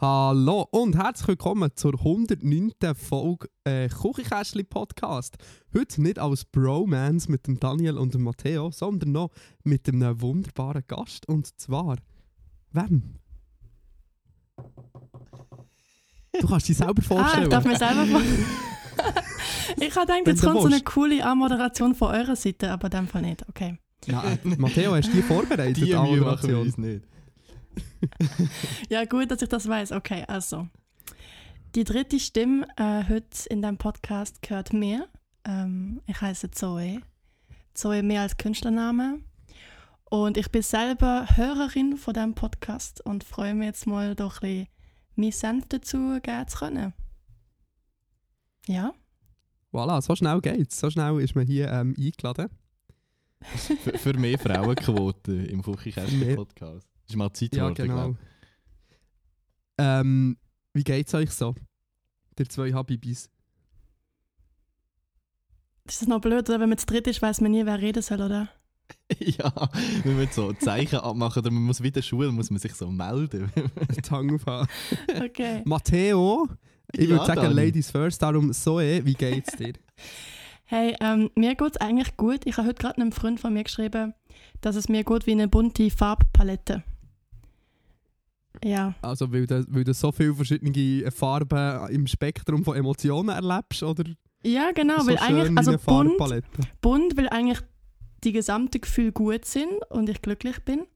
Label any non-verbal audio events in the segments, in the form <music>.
Hallo und herzlich willkommen zur 109. Folge äh, Kuchikästli Podcast. Heute nicht als Bromance mit dem Daniel und dem Matteo, sondern noch mit einem wunderbaren Gast. Und zwar, wem? Du kannst dich selber Ah, vorstellen. ich darf mir selber vor. <laughs> ich habe gedacht, jetzt kommt so eine coole Anmoderation von eurer Seite, aber in dem Fall nicht. Okay. Nein, Matteo, hast du die vorbereitet? Die Mühe machen wir uns nicht. <laughs> Ja, gut, dass ich das weiß. Okay, also. Die dritte Stimme äh, heute in dem Podcast gehört mir. Ähm, ich heiße Zoe. Zoe mehr als Künstlername. Und ich bin selber Hörerin von diesem Podcast und freue mich jetzt mal doch ein bisschen meinen Senf dazu geben zu können. Ja? Voilà, so schnell geht's. So schnell ist man hier ähm, eingeladen. Für, für mehr Frauenquote im Kuchikästli-Podcast. Ist mal Zeit Ja, geworden, genau. Ähm, wie geht's euch so? Der zwei Habibis. Ist das noch blöd, oder? Wenn man zu dritt ist, weiß man nie, wer reden soll, oder? <laughs> ja, wenn wir so Zeichen abmachen oder man muss wieder Schule, muss man sich so melden. <laughs> Zange aufhaben. Okay. Matteo, ich Ja, würde sagen Dani. Ladies first, darum Zoe, wie geht's dir? <laughs> Hey, ähm, mir geht es eigentlich gut. Ich habe heute gerade einem Freund von mir geschrieben, dass es mir gut wie eine bunte Farbpalette. Ja, Also weil du, weil du so viele verschiedene Farben im Spektrum von Emotionen erlebst, oder? ja genau, so weil eigentlich, also bunt, Farbpalette. bunt, weil eigentlich die gesamten Gefühle gut sind und ich glücklich bin.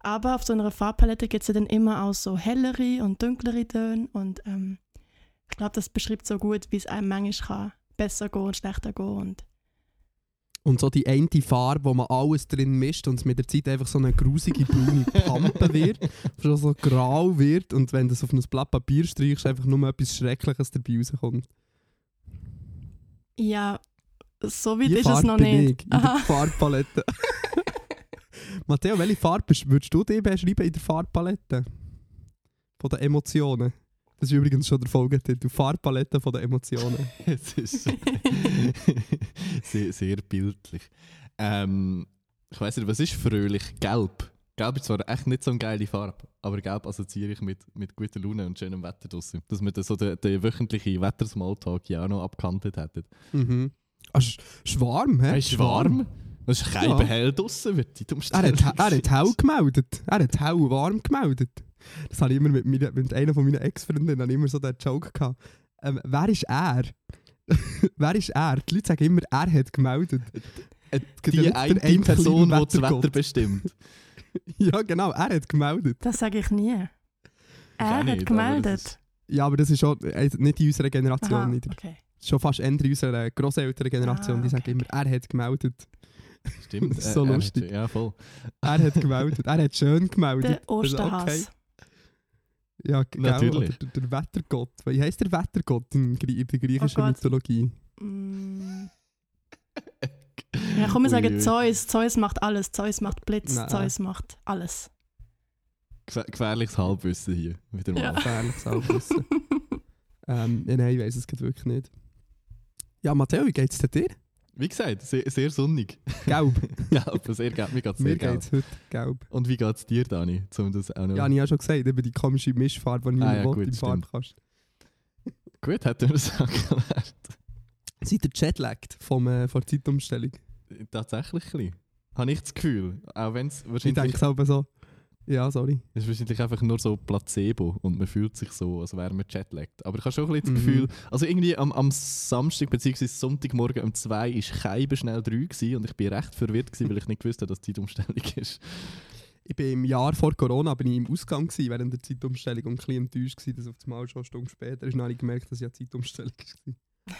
Aber auf so einer Farbpalette gibt es ja dann immer auch so hellere und dunklere Töne und ähm, ich glaube, das beschreibt so gut, wie es einem manchmal kann besser gehen und schlechter gehen und Und so die eine Farbe, wo man alles drin mischt und es mit der Zeit einfach so eine grusige braune Pampe wird, <laughs> schon so grau wird und wenn du es auf ein Blatt Papier streichst, einfach nur etwas Schreckliches dabei rauskommt. ja, so weit Die ist es Farbe noch bin nicht. Ich, in der Farbpalette. <laughs> Matteo, welche Farbe würdest du dir beschreiben in der Farbpalette? Von den Emotionen. Das ist übrigens schon der Folgetitel. Farbpalette von den Emotionen. <laughs> Es ist <laughs> sehr, sehr bildlich. Ähm, ich weiß nicht, was ist fröhlich? Gelb. Gelb ist zwar echt nicht so eine geile Farbe, aber Gelb assoziiere ich mit, mit guter Laune und schönem Wetter draussen. Dass wir das so den, den wöchentlichen Wettersmalltag ja auch noch abgekantet hätten. Mhm. Ah, sch schwarm, hä? Es ist warm. Es ist kein Ja. hell draussen, wird die Er Umstellung. hat, er hat hell gemeldet. Er hat hell warm gemeldet. Das habe ich immer mit, meiner, mit einer von meinen Ex-Freundinnen habe ich immer so den Joke gehabt. Ähm, wer ist er? <laughs> wer ist er? Die Leute sagen immer, er hat gemeldet. Äh, ja Die nicht eine Person, die das Wetter bestimmt. <laughs> Ja, genau, er hat gemeldet. Das sage ich nie. Er auch hat nicht, aber gemeldet. ist- Ja, aber das ist schon äh, nicht in unserer Generation. Aha, nicht. okay. Schon fast in unserer grosselteren Generation. Ah, die sagen okay, immer, er hat gemeldet. Stimmt. <laughs> Das ist so äh, er hat- lustig. Ja, voll. Er hat gemeldet. er hat schön gemeldet. Der Also, Osterhass. Ja, g- gell? Natürlich. Oder der, der Wettergott. Wie heisst der Wettergott in, Grie- in der griechischen Oh. Mythologie? Mm. Ja, komm, wir <laughs> sagen. Zeus. Zeus macht alles. Zeus macht Blitz. Nein. Zeus macht alles. Gefähr- Gefährliches Halbwissen hier. Wieder mal. Ja. Gefährliches Halbwissen. <laughs> ähm, ja, nein, ich weiß es wirklich nicht. Ja, Matteo, wie geht's denn dir? Wie gesagt, sehr, sehr sonnig. <laughs> Gelb. gelb, sehr gelb. Mir geht's Mir sehr gelb. geht's heute gelb. Und wie geht's dir, Dani? Um das auch noch... Ja, habe ich ja schon gesagt, über die komische Mischfarbe, die ich Ah, ja, gut, im. Farbkasten. Gut, hätten wir es erklärt. Seid ihr jetlagged vom, äh, von der Zeitumstellung? Tatsächlich ein bisschen. Habe ich das Gefühl. Auch wenn es Ich wahrscheinlich... denke selber so, ja, sorry. Es ist wahrscheinlich einfach nur so Placebo und man fühlt sich so, als wäre man jetlaggt. Aber ich habe schon ein bisschen Mhm. das Gefühl, also irgendwie am, am Samstag bzw. Sonntagmorgen um 2 war Scheibe schnell 3 gewesen und ich bin recht verwirrt, gewesen, weil ich nicht gewusst habe, dass die Zeitumstellung ist. Ich bin im Jahr vor Corona bin ich im Ausgang gewesen, während der Zeitumstellung und ein bisschen enttäuscht gewesen, dass auf das Mal schon eine Stunde später ist. Habe ich gemerkt, dass ja Zeitumstellung war. <laughs>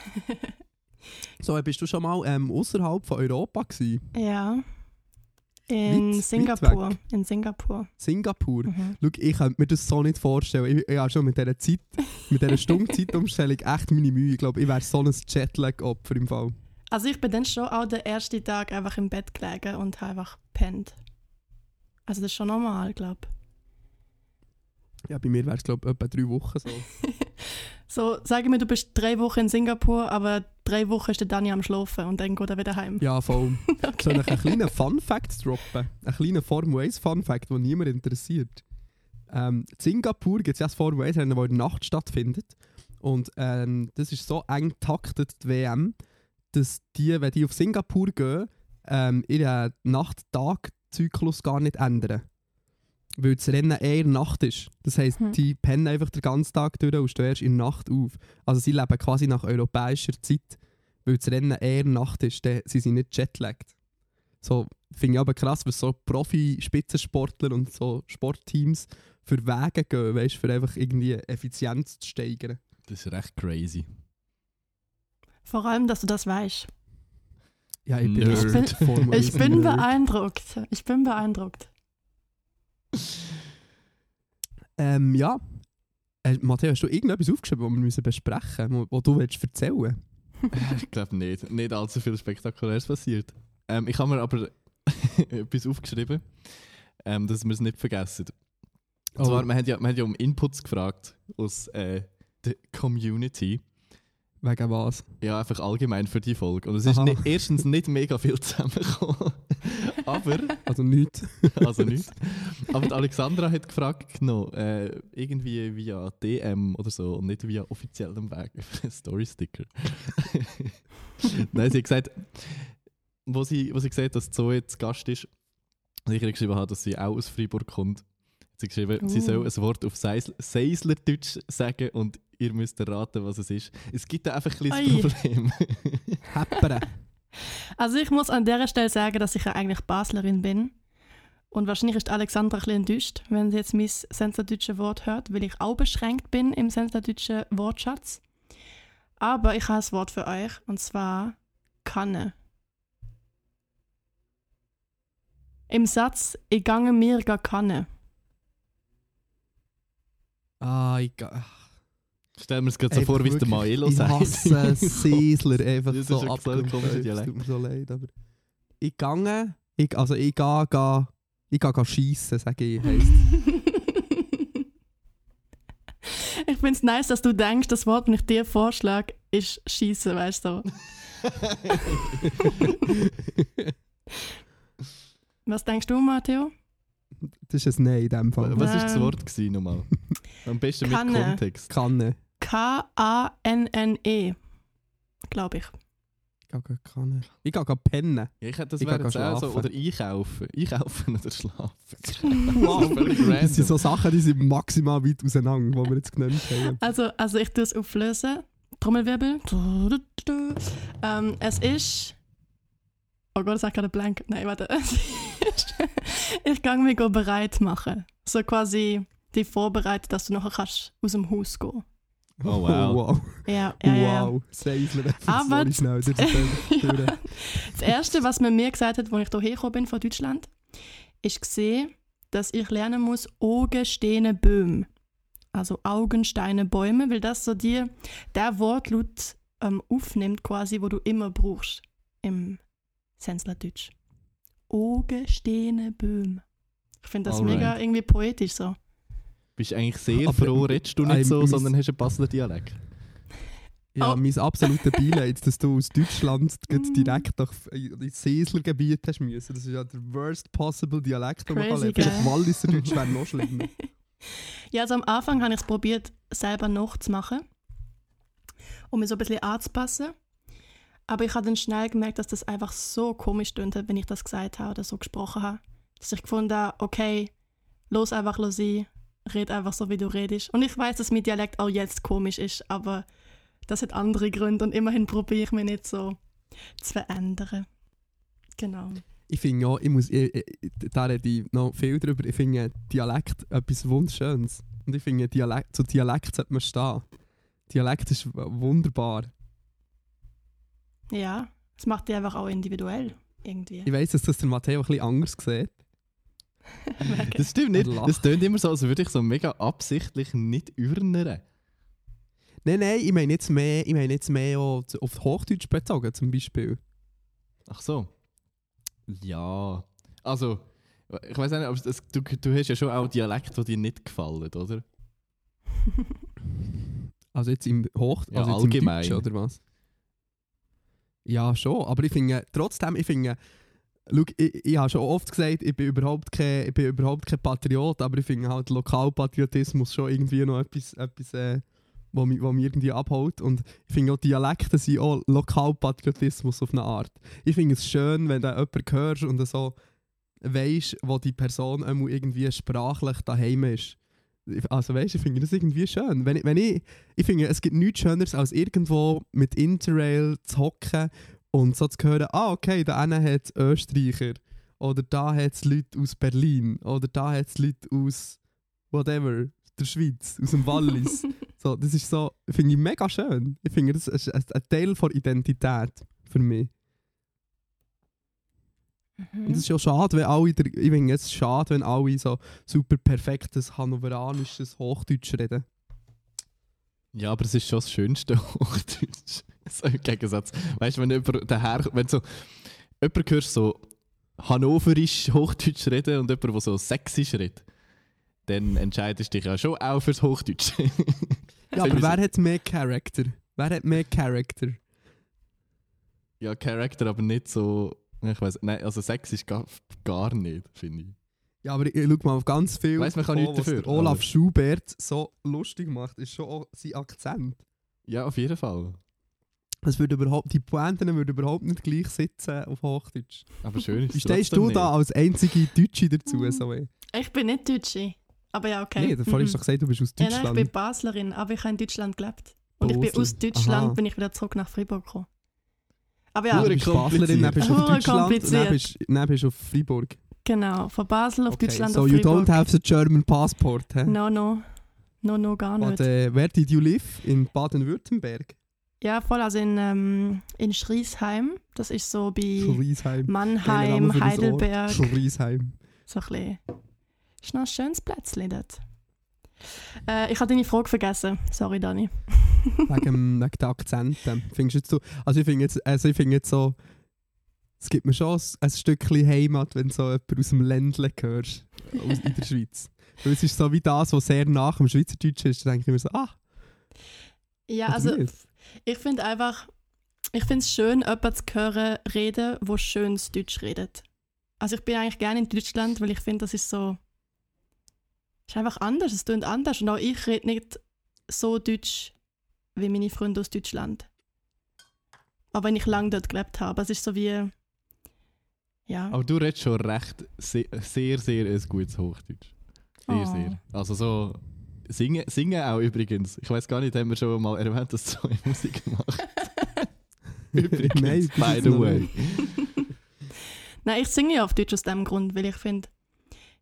So, bist du schon mal ähm, außerhalb von Europa gewesen? Ja. In weit Singapur. In Singapur. Singapur. Mhm. Schau, ich könnte mir das so nicht vorstellen. Ich, ich habe schon mit dieser Zeit, mit dieser Stunde <laughs> Zeitumstellung echt meine Mühe. Ich glaube, ich wäre so ein Jetlag-Opfer im Fall. Also ich bin dann schon auch den ersten Tag einfach im Bett gelegen und habe einfach pennt. Also das ist schon normal, glaube ich. Ja, bei mir wäre es, glaube ich, etwa drei Wochen so. <laughs> So, sage mir, du bist drei Wochen in Singapur, aber drei Wochen ist der Dani am Schlafen und dann geht er wieder heim. Ja, voll. <laughs> Soll okay. ich einen kleinen Fun-Fact droppen? Einen kleinen Formel 1 Fun-Fact, den niemand interessiert. Ähm, in Singapur gibt es ja das Formel 1 Rennen, das in der Nacht stattfindet. Und ähm, das ist so eng taktet, die WM, dass die, wenn die auf Singapur gehen, ähm, ihren Nacht-Tag-Zyklus gar nicht ändern. Weil das Rennen eher Nacht ist. Das heisst, Hm. die pennen einfach den ganzen Tag durch und stehen erst in der Nacht auf. Also sie leben quasi nach europäischer Zeit. Weil das Rennen eher Nacht ist, dann sind sie nicht jetlagged. So finde ich aber krass, was so Profi-Spitzensportler und so Sportteams für Wege gehen, weißt, für einfach irgendwie Effizienz zu steigern. Das ist recht crazy. Vor allem, dass du das weißt. Ja, ich bin, Nerd. <laughs> Ich bin- Ich 1 bin Nerd. beeindruckt. Ich bin beeindruckt. Ähm, ja. Äh, Matteo, hast du irgendetwas aufgeschrieben, das wir müssen besprechen müssen, was du willst erzählen <laughs> ich glaube nicht. Nicht allzu viel Spektakuläres passiert. Ähm, ich habe mir aber <laughs> etwas aufgeschrieben, ähm, dass wir es nicht vergessen. Und Oh. zwar, wir haben, ja, wir haben ja um Inputs gefragt aus äh, der Community. Wegen was? Ja, einfach allgemein für die Folge. Und es ist Aha. nicht, erstens nicht mega viel zusammengekommen. <laughs> aber, Also nichts. <laughs> also nicht. Aber die Alexandra hat gefragt, noch, äh, irgendwie via DM oder so und nicht via offiziellem Weg <laughs> Story-Sticker. Nein, sie hat gesagt, wo sie, wo sie gesagt hat, dass Zoe jetzt Gast ist, und ich geschrieben habe, dass sie auch aus Freiburg kommt, hat sie geschrieben, sie Uh. soll ein Wort auf Seisl- Seislerdeutsch sagen und ihr müsst erraten, was es ist. Es gibt da einfach ein kleines Oi. Problem. <laughs> Heppern. Also ich muss an dieser Stelle sagen, dass ich ja eigentlich Baslerin bin. Und wahrscheinlich ist Alexandra ein bisschen enttäuscht, wenn sie jetzt mein sensordeutsche Wort hört, weil ich auch beschränkt bin im sensorddeutschen Wortschatz. Aber ich habe ein Wort für euch, und zwar Kanne. Im Satz, ich gange mir gar Kanne. Ah, ich, ga- Stellen wir es gerade so Einfach vor, wie es der Maelo Ich sagt. hasse <laughs> Seisler einfach Das ist so komischer Es tut mir so leid, aber... Ich gange... Ich, also ich gehe... Ga, ich gehe ga schiessen, sage ich. Heisst. <laughs> ich finde es nice, dass du denkst, das Wort, das ich dir vorschlage, ist Schießen, weißt du. <laughs> Was denkst du, Matteo? das ist ein Nein in dem Fall. Was war das. Wort gewesen, nochmal? Am besten mit Kanne. Kontext. Kanne. K-A-N-N-E, glaube ich. Ich gehe Kanne. Ich gehe ga pennen. Ich hätte das Ich wäre jetzt auch so. schlafen. Oder einkaufen. Einkaufen oder schlafen. <laughs> Wow. Das sind so Sachen, die sind maximal weit auseinander, die wir jetzt genannt haben. Also, also ich tue es auflösen. Trommelwirbel. Ähm, es ist. Oh Gott, das sagt gerade blank. Nein, warte. <laughs> Ist- ich gehe mich go bereit machen. So quasi die vorbereiten, dass du nachher kannst aus dem Haus gehen. Oh, wow. wow. Ja, ja, ja. Wow. Seisler. Aber- Sorry, schnell. Das ja. Das Erste, was man mir gesagt hat, als ich hierher gekommen bin von Deutschland, ist gesehen, dass ich lernen muss, Augen, Steine, Böhm. Also Augen, Steine, Bäume, weil das so dir der Wortlaut ähm, aufnimmt, quasi, wo du immer brauchst im Senslerdeutsch. Augen, Steine, Böhm. Ich finde das Alright. mega irgendwie poetisch so. Bist eigentlich sehr Aber- froh, redest du nicht I'm so, sondern hast einen Basler Dialekt. Ja, Oh. mein absoluter <laughs> Beileid, dass du aus Deutschland Mm. direkt nach ins Seislergebiet hast müssen. Das ist ja der worst possible Dialekt, den man kann Crazy, lernen. Vielleicht gell? Walliser Deutsch wäre noch <laughs> schlimmer. Ja, also am Anfang habe ich es probiert, selber nachzumachen, um mir so ein bisschen anzupassen. Aber ich habe dann schnell gemerkt, dass das einfach so komisch klingt, wenn ich das gesagt habe oder so gesprochen habe. Dass ich gefunden habe, okay, los einfach los sein, red einfach so, wie du redest. Und ich weiß, dass mein Dialekt auch jetzt komisch ist, aber das hat andere Gründe und immerhin probiere ich mich nicht so zu verändern. Genau. Ich finde ja, ich muss, ich, ich, da rede ich noch viel drüber, ich finde Dialekt etwas Wunderschönes. Und ich finde, Dialekt, zu Dialekt sollte man stehen. Dialekt ist wunderbar. Ja, es macht dich einfach auch individuell irgendwie. Ich weiss, dass das der Matteo ein bisschen anders sieht. Das stimmt nicht. Das tönt immer so, als würde ich so mega absichtlich nicht urnern. Nein, nein, ich meine jetzt mehr, ich meine jetzt mehr auf Hochdeutsch bezogen zum Beispiel. Ach so. Ja. Also, ich weiß nicht, aber das, du, du hast ja schon auch Dialekte, die dir nicht gefallen, oder? <laughs> Also jetzt im Hoch... Ja, also jetzt allgemein. Im Deutschen, oder was? Ja, schon. Aber ich finde, trotzdem, ich finde... Schau, ich, ich habe schon oft gesagt, ich bin überhaupt kein, ich bin überhaupt kein Patriot, aber ich finde halt Lokalpatriotismus schon irgendwie noch etwas, etwas äh, wo, mich, wo mich irgendwie abholt. Und ich finde auch Dialekte sind auch Lokalpatriotismus auf eine Art. Ich finde es schön, wenn du jemanden hörst und so weisst, wo die Person irgendwie sprachlich daheim ist. Also weißt, ich finde das irgendwie schön. Wenn ich, wenn ich, ich finde, es gibt nichts Schöneres, als irgendwo mit Interrail zu hocken und so zu hören, ah okay, da hinten hat es Österreicher oder da hat es Leute aus Berlin oder da hat es Leute aus whatever, der Schweiz, aus dem Wallis. <laughs> so, das ist so, finde ich mega schön. Ich finde, das ist ein ein Teil von Identität für mich. Und es ist ja schade, wenn alle, der, ich finde es schade, wenn alle so super perfektes hannoveranisches Hochdeutsch reden. Ja, aber es ist schon das schönste <laughs> Hochdeutsch. <laughs> so im Gegensatz. Weißt du, wenn jemand daher, wenn so jemand hörst so hannoverisch Hochdeutsch reden und jemand, der so sächsisch redet, dann entscheidest du dich ja schon auch fürs Hochdeutsch. <laughs> Ja, aber wer hat mehr Charakter? Wer hat mehr Charakter? ja, Charakter, aber nicht so. Ich weiß, nein, also sächsisch gar, gar nicht, finde ich. Ja, aber ich, ich schau mal auf ganz viel, Weiss, man kann nichts was dafür, Olaf aber- Schubert so lustig macht, ist schon auch sein Akzent. Ja, auf jeden Fall. Es würde überhaupt, die Pointen würden überhaupt nicht gleich sitzen auf Hochdeutsch. Aber schön ist Wie es stehst du da als einzige Deutsche dazu? Mhm. So, ey? Ich bin nicht Deutsche. Aber ja, okay. Nee, vorhin hast du Mhm. doch gesagt, du bist aus ja, nein, ich Deutschland. bin Baslerin, aber ich habe in Deutschland gelebt. Und ich bin Basel. aus Deutschland, Aha. bin ich wieder zurück nach Freiburg gekommen. Aber ja, du bist Baslerin, dann bist du auf Deutschland, dann bist, dann bist du auf Freiburg. genau. Von Basel auf Okay, Deutschland so auf you Freiburg. don't have the German passport, hä? No, no. No, no, gar nicht. Und, äh, where did you live? In Baden-Württemberg? Ja, voll. Also in, ähm, in Schriesheim. Das ist so bei Schriesheim. Mannheim, Heidelberg. Schriesheim. So ein bisschen. Ist noch ein schönes Plätzchen dort. Äh, ich habe deine Frage vergessen. Sorry, Dani. <laughs> wegen, wegen den Akzenten. Findest du jetzt so, also ich finde jetzt, also ich finde jetzt so, es gibt mir schon ein Stückchen Heimat, wenn du so jemand aus dem Ländle hörst, aus, in der Schweiz. Weil es ist so wie das, was sehr nach dem Schweizerdeutschen ist, da denke ich mir so, ah, Ja, also? Ich finde einfach, ich finde es schön, jemanden zu hören, reden, der schönes Deutsch redet. Also ich bin eigentlich gerne in Deutschland, weil ich finde, das ist so, ist einfach anders, es klingt anders. Und auch ich rede nicht so Deutsch wie meine Freunde aus Deutschland. Aber wenn ich lange dort gelebt habe, es ist so wie, ja. Aber du redest schon recht sehr, sehr, sehr ein gutes Hochdeutsch. Sehr, Oh. sehr. Also so singen, singen auch übrigens. Ich weiß gar nicht, haben wir schon mal erwähnt, dass du so <laughs> Musik machst. übrigens, Nein, by the way. <laughs> Nein, ich singe ja auf Deutsch aus dem Grund, weil ich finde,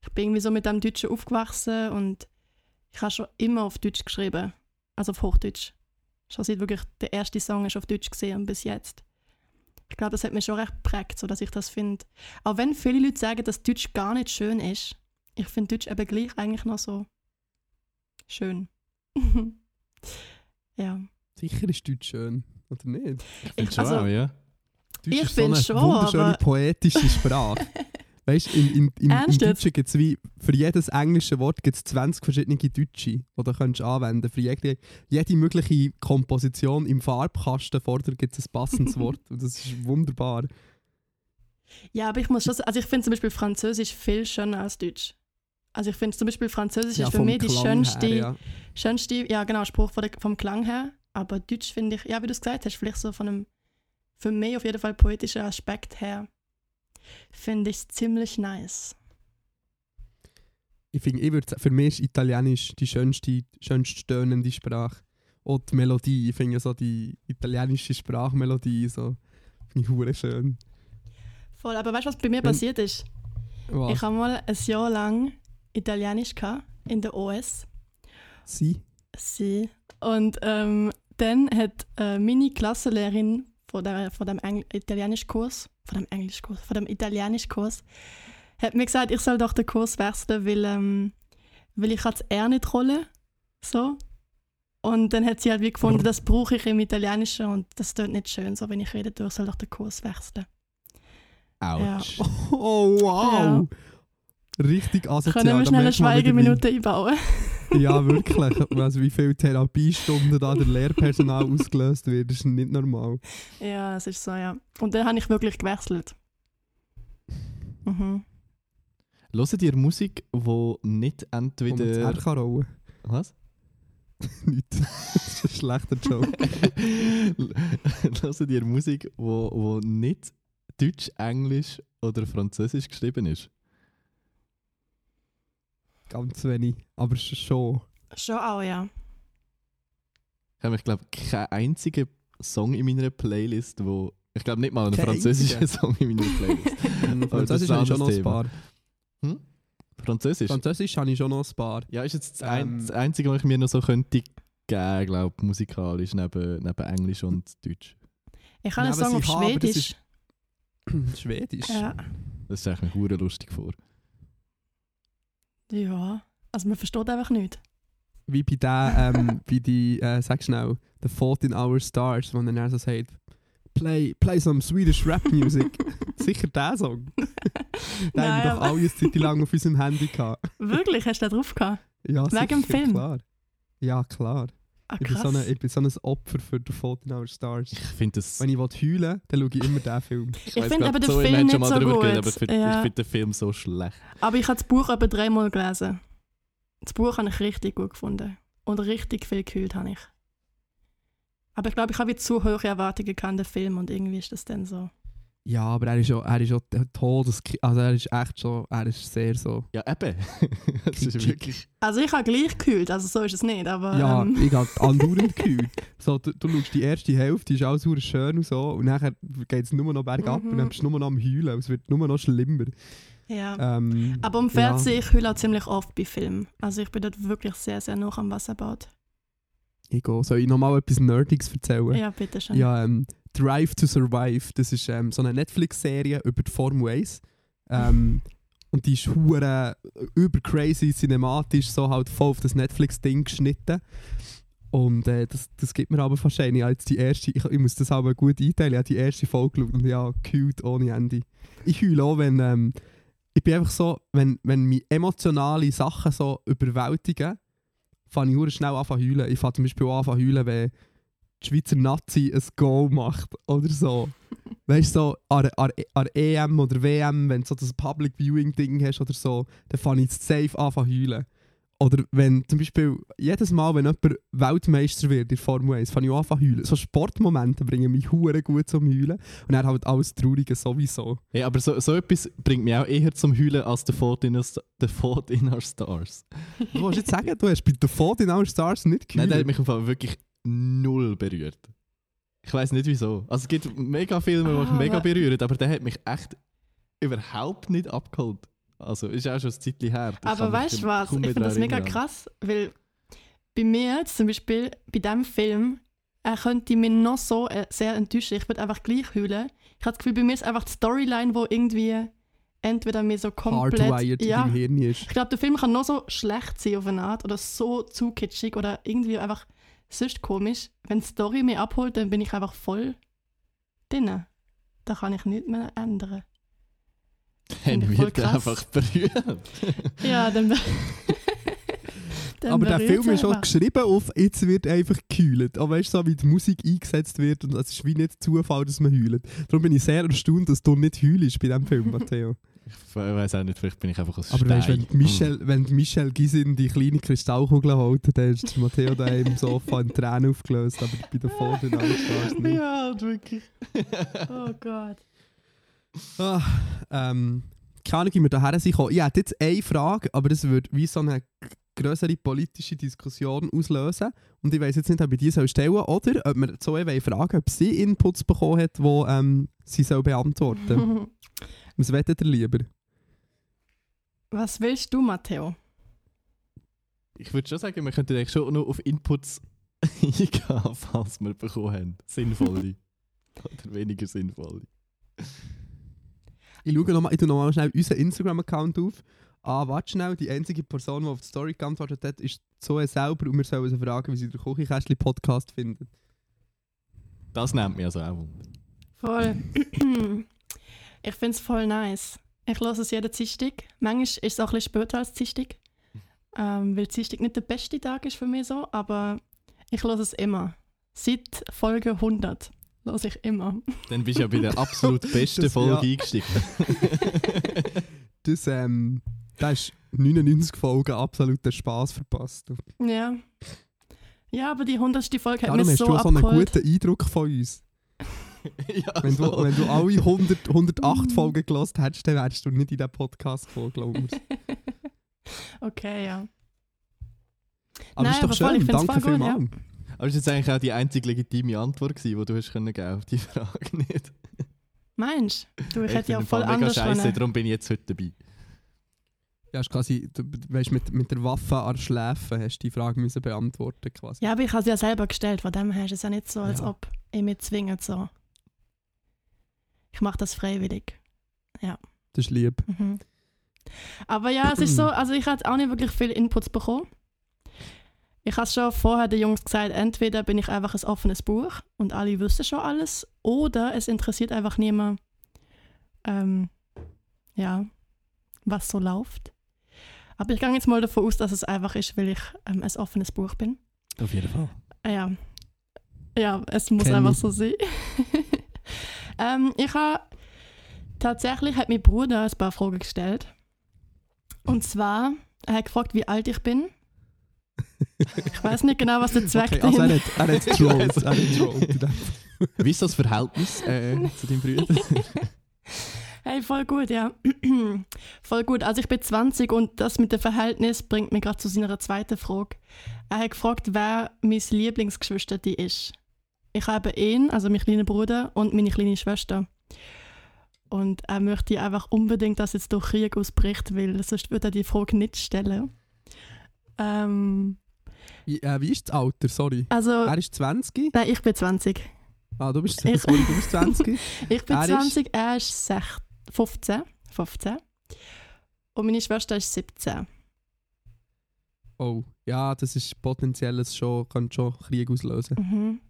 ich bin irgendwie so mit dem Deutschen aufgewachsen und ich habe schon immer auf Deutsch geschrieben. Also auf Hochdeutsch. Schon seit wirklich der erste Song ist auf Deutsch gesehen und bis jetzt. Ich glaube, das hat mich schon recht geprägt, so dass ich das finde. Auch wenn viele Leute sagen, dass Deutsch gar nicht schön ist, ich finde Deutsch eben gleich eigentlich noch so schön. <laughs> ja. Sicher ist Deutsch schön, oder nicht? Ich finde schon also- auch, ja. Deutsch Ich ist so finde eine schon, wunderschöne aber- poetische Sprache. <laughs> Weißt du, in, in, in, im? Deutschen gibt es wie, für jedes englische Wort gibt es 20 verschiedene Deutsche, die du kannst anwenden Für jede, jede mögliche Komposition im Farbkasten vorder gibt es ein passendes <laughs> Wort. Und das ist wunderbar. Ja, aber ich muss schon sagen, also ich finde zum Beispiel Französisch viel schöner als Deutsch. Also ich finde zum Beispiel Französisch ist für mich die schönste, her, ja. schönste, ja genau, Spruch der, vom Klang her. Aber Deutsch finde ich, ja wie du es gesagt hast, vielleicht so von einem, für mich auf jeden Fall poetischen Aspekt her, finde ich es ziemlich nice. Ich finde, ich würd, sagen, für mich ist Italienisch die schönste, schönst stöhnende Sprache. Und die Melodie, ich finde so die italienische Sprachmelodie so, finde ich hure schön. Voll, aber weißt du, was bei mir Wenn- passiert ist? Was? Ich habe mal ein Jahr lang Italienisch gehabt, in der OS. Sie? Sie. Und ähm, dann hat äh, meine Klassenlehrerin von, der, von dem Engl Italienischkurs, von dem Englischkurs, von dem Italienischkurs, hat mir gesagt, ich soll doch den Kurs wechseln, weil, ähm, weil ich das R nicht rolle. So. Und dann hat sie halt wie gefunden, das brauche ich im Italienischen und das tut nicht schön, so wenn ich rede, du soll doch den Kurs wechseln. Autsch. <laughs> Oh, wow! Richtig asozial. Können wir schnell eine Schweigeminute einbauen? <laughs> Ja, wirklich. Also wie viele Therapiestunden da der Lehrpersonal ausgelöst wird, ist nicht normal. ja, es ist so, ja. Und dann habe ich wirklich gewechselt. Mhm. Hört ihr Musik, die nicht das entweder... R kann rollen. Was? <laughs> Nicht. das ist ein schlechter Joke. <laughs> Hört ihr Musik, wo, wo nicht Deutsch, Englisch oder Französisch geschrieben ist? Ganz wenig. Aber sch- schon. Schon auch, ja. Ich habe, ich glaube, keinen einzigen Song in meiner Playlist, wo... Ich glaube nicht mal einen Kein französischen einziger? Song in meiner Playlist. <laughs> Französisch habe ich ist schon noch ein ein paar. Hm? Französisch? Französisch habe ich schon noch ein paar. Ja, ist jetzt das, ein, Ähm. das Einzige, was ich mir noch so könnte geben, glaube musikalisch, neben, neben Englisch und Deutsch. Ich habe einen Neben Song auf Schwedisch. <clears throat> Schwedisch. Ja. Das stelle ich mir hure lustig vor. Ja. Also man versteht einfach nicht. Wie bei der, ähm, <laughs> bei die, äh, sag schnell, The Fault in Our Stars, wo dann so sagt, play, play some Swedish Rap Music. <laughs> Sicher der Song. <laughs> Den haben wir doch alle eine Zeit lang auf unserem Handy gehabt. Wirklich, hast du da drauf gehabt? Ja, Wegen dem sicher, Film? Klar. Ja, klar. Ah, Ich bin, so eine, ich bin so ein Opfer für The Fault in Our Stars. Ich finde das... Wenn ich will heulen dann schaue ich immer diesen Film. Ich weiss finde aber den wir Film nicht so drüber gut. geredet, aber ich finde Ja. find den Film so schlecht. Aber ich habe das Buch etwa dreimal gelesen. Das Buch habe ich richtig gut gefunden. Und richtig viel gekühlt habe ich. Aber ich glaube, ich habe zu hohe Erwartungen an den Film und irgendwie ist das dann so. Ja, aber er ist ja, er ist ja Todes... Also er ist echt schon... Er ist sehr so... Ja, eben. <laughs> das ist wirklich... Also ich habe gleich gekühlt, also so ist es nicht, aber Ja, ähm, ich habe <laughs> andauernd gekühlt. So, du, du schaust die erste Hälfte, ist alles super schön und so. Und nachher geht es nur noch bergab Mhm. und dann bist du nur noch am Heulen. Es wird nur noch schlimmer. ja. Ähm, Aber um Fernsehen, ich heule auch ziemlich oft bei Filmen. Also ich bin dort wirklich sehr, sehr nah am Wasserbad. Ich gehe. Soll ich nochmal etwas Nerdiges erzählen? Ja, bitte schön. Ja, ähm, Drive to Survive, das ist ähm, so eine Netflix-Serie über die Formel 1. Ähm, und die ist hure über crazy cinematisch, so halt voll auf das Netflix-Ding geschnitten. Und äh, das, das gibt mir aber fast ein. Ich, habe jetzt die erste, ich, ich muss das aber gut einteilen. Ich habe die erste Folge geschaut und ja, cute ohne Ende. Ich heule auch, wenn. Ähm, ich bin einfach so, wenn, wenn mich emotionale Sachen so überwältigen, fange ich hure schnell an zu heulen. Ich fange zum Beispiel auch an zu heulen, wenn die Schweizer Nazi ein Goal macht oder so. <laughs> weißt du, so an, an, an EM oder WM, wenn du so das Public Viewing Ding hast oder so, dann fange ich safe an zu heulen. Oder wenn zum Beispiel jedes Mal, wenn jemand Weltmeister wird in Formel 1, fange ich auch an zu heulen. So Sportmomente bringen mich hure gut zum Heulen. Und dann halt alles Traurige sowieso. Ja, aber so, so etwas bringt mich auch eher zum Heulen als The Fault in, Our- The Fault in Our Stars. Du willst jetzt sagen, du hast bei The Fault in Our Stars nicht Nein, der hat mich im Fall wirklich null berührt. Ich weiß nicht wieso. Also es gibt mega Filme, die mich Ah, mega berühren, aber der hat mich echt überhaupt nicht abgeholt. Also ist auch schon ein Zeitchen her. Ich Aber weißt du was? Ich finde das mega erinnern. krass, weil bei mir jetzt zum Beispiel, bei diesem Film, er könnte mich noch so äh, sehr enttäuschen. Ich würde einfach gleich heulen. Ich habe das Gefühl, bei mir ist einfach die Storyline, wo irgendwie entweder mir so komplett... Hardwired in Ja, deinem Hirn ist. ich glaube, der Film kann noch so schlecht sein auf eine Art oder so zu kitschig oder irgendwie einfach sonst komisch. Wenn die Story mich abholt, dann bin ich einfach voll drin. Da kann ich nichts mehr ändern. Dann wird er einfach berührt. <laughs> Ja, dann... <laughs> dann Aber der Film ist auch einfach. geschrieben auf, jetzt wird einfach gekühlt. Aber weißt du, so wie die Musik eingesetzt wird und es ist wie nicht Zufall, dass man heult. Darum bin ich sehr erstaunt, dass du nicht heulst bei diesem Film, Matteo. <laughs> Ich weiß auch nicht, vielleicht bin ich einfach aus Aber weißt wenn die Michelle, wenn die Michelle Gisin die kleine Kristallkugel holt, dann ist der Matteo da im Sofa in Tränen aufgelöst, aber bei der Folge in alles nicht. Ja, halt wirklich. Oh Gott. Ah, ähm, keine Ahnung, wie wir daher sind. Ich hätte jetzt eine Frage, aber das würde wie so eine größere politische Diskussion auslösen. Und ich weiß jetzt nicht, ob ich die soll stellen soll oder ob wir Zoe wollen fragen ob sie Inputs bekommen hat, die ähm, sie soll beantworten soll. <laughs> Was wettet ihr lieber? Was willst du, Matteo? Ich würde schon sagen, wir könnten eigentlich schon noch auf Inputs <laughs> eingehen, falls wir bekommen haben. Sinnvolle. <laughs> Oder weniger sinnvolle. Ich schaue nochmal, ich tue nochmal schnell unseren Instagram-Account auf. Ah, warte schnell, die einzige Person, die auf die Story geantwortet hat, ist Zoe selber und wir sollen sie fragen, wie sie den Küchenkästchen-Podcast findet. Das nimmt mich also auch Wunder. Voll. <clears throat> Ich finde es voll nice. Ich höre es jeden Dienstag. Manchmal ist es auch ein bisschen später als Dienstag. Ähm, weil Dienstag nicht der beste Tag ist für mich so, aber ich höre es immer. Seit Folge 100 höre ich immer. <laughs> Dann bist du ja bei der absolut besten Das- Folge ja. eingestiegen. <laughs> Das, ähm, da ist 99 Folgen absoluter Spaß verpasst. Ja. Ja, aber die 100. Folge hat Darum mich hast so du auch so einen abgeholt. guten Eindruck von uns. <laughs> ja, Wenn du, so. wenn du alle 100, 108 Mhm. Folgen gelost hättest, dann wärst du nicht in diesem Podcast gekommen, glaube ich. <laughs> okay, ja. Aber Nein, ist doch schön, ich danke gut, vielmals. Aber das ist jetzt eigentlich auch die einzige legitime Antwort, gewesen, die du hast können geben auf die Frage nicht. Meinst du? Du, ich hätte ja auch voll mega anders scheiße, darum bin ich jetzt heute dabei. Ja, ist quasi, du weißt, mit, mit der Waffe an Schläfen hast du die Frage müssen beantworten quasi. Ja, aber ich habe es ja selber gestellt, von dem her ist es ja nicht so, als Ja. ob ich mich zwinge so. Ich mache das freiwillig. Das ist lieb. Mhm. Aber ja, es ist so, <clears throat> also ich habe auch nicht wirklich viel Inputs bekommen. Ich habe schon vorher den Jungs gesagt, entweder bin ich einfach ein offenes Buch und alle wissen schon alles, oder es interessiert einfach niemand, ähm, ja, was so läuft. Aber ich gehe jetzt mal davon aus, dass es einfach ist, weil ich ähm, ein offenes Buch bin. Auf jeden Fall. Ah Ja, ja es muss Kenn einfach ich. so sein. <laughs> ähm, ich habe tatsächlich hat mein Bruder ein paar Fragen gestellt. Und zwar, er hat gefragt, wie alt ich bin. <laughs> Ich weiß nicht genau, was der Zweck Okay, also er hat, er hat <laughs> trollt. er hat trollt. Wie ist das Verhältnis äh, zu deinem Bruder? Hey, voll gut, ja. <clears throat> voll gut. Also ich bin 20 und das mit dem Verhältnis bringt mich gerade zu seiner zweiten Frage. Er hat gefragt, wer mein Lieblingsgeschwister ist. Ich habe ihn, also meinen kleinen Bruder und meine kleine Schwester. Und er möchte einfach unbedingt, dass jetzt durch Krieg ausbricht, weil sonst würde er die Frage nicht stellen. Ähm, Wie, äh, wie ist das Alter? Sorry. also, Er ist 20. nein, ich bin 20. Ah, du bist, Ich- <laughs> sorry, du bist 20. <laughs> Ich bin Er ist- 20, er ist sech- 15, 15. Und meine Schwester ist 17. Oh, ja, das ist potenzielles schon, kann schon Krieg auslösen. Mhm.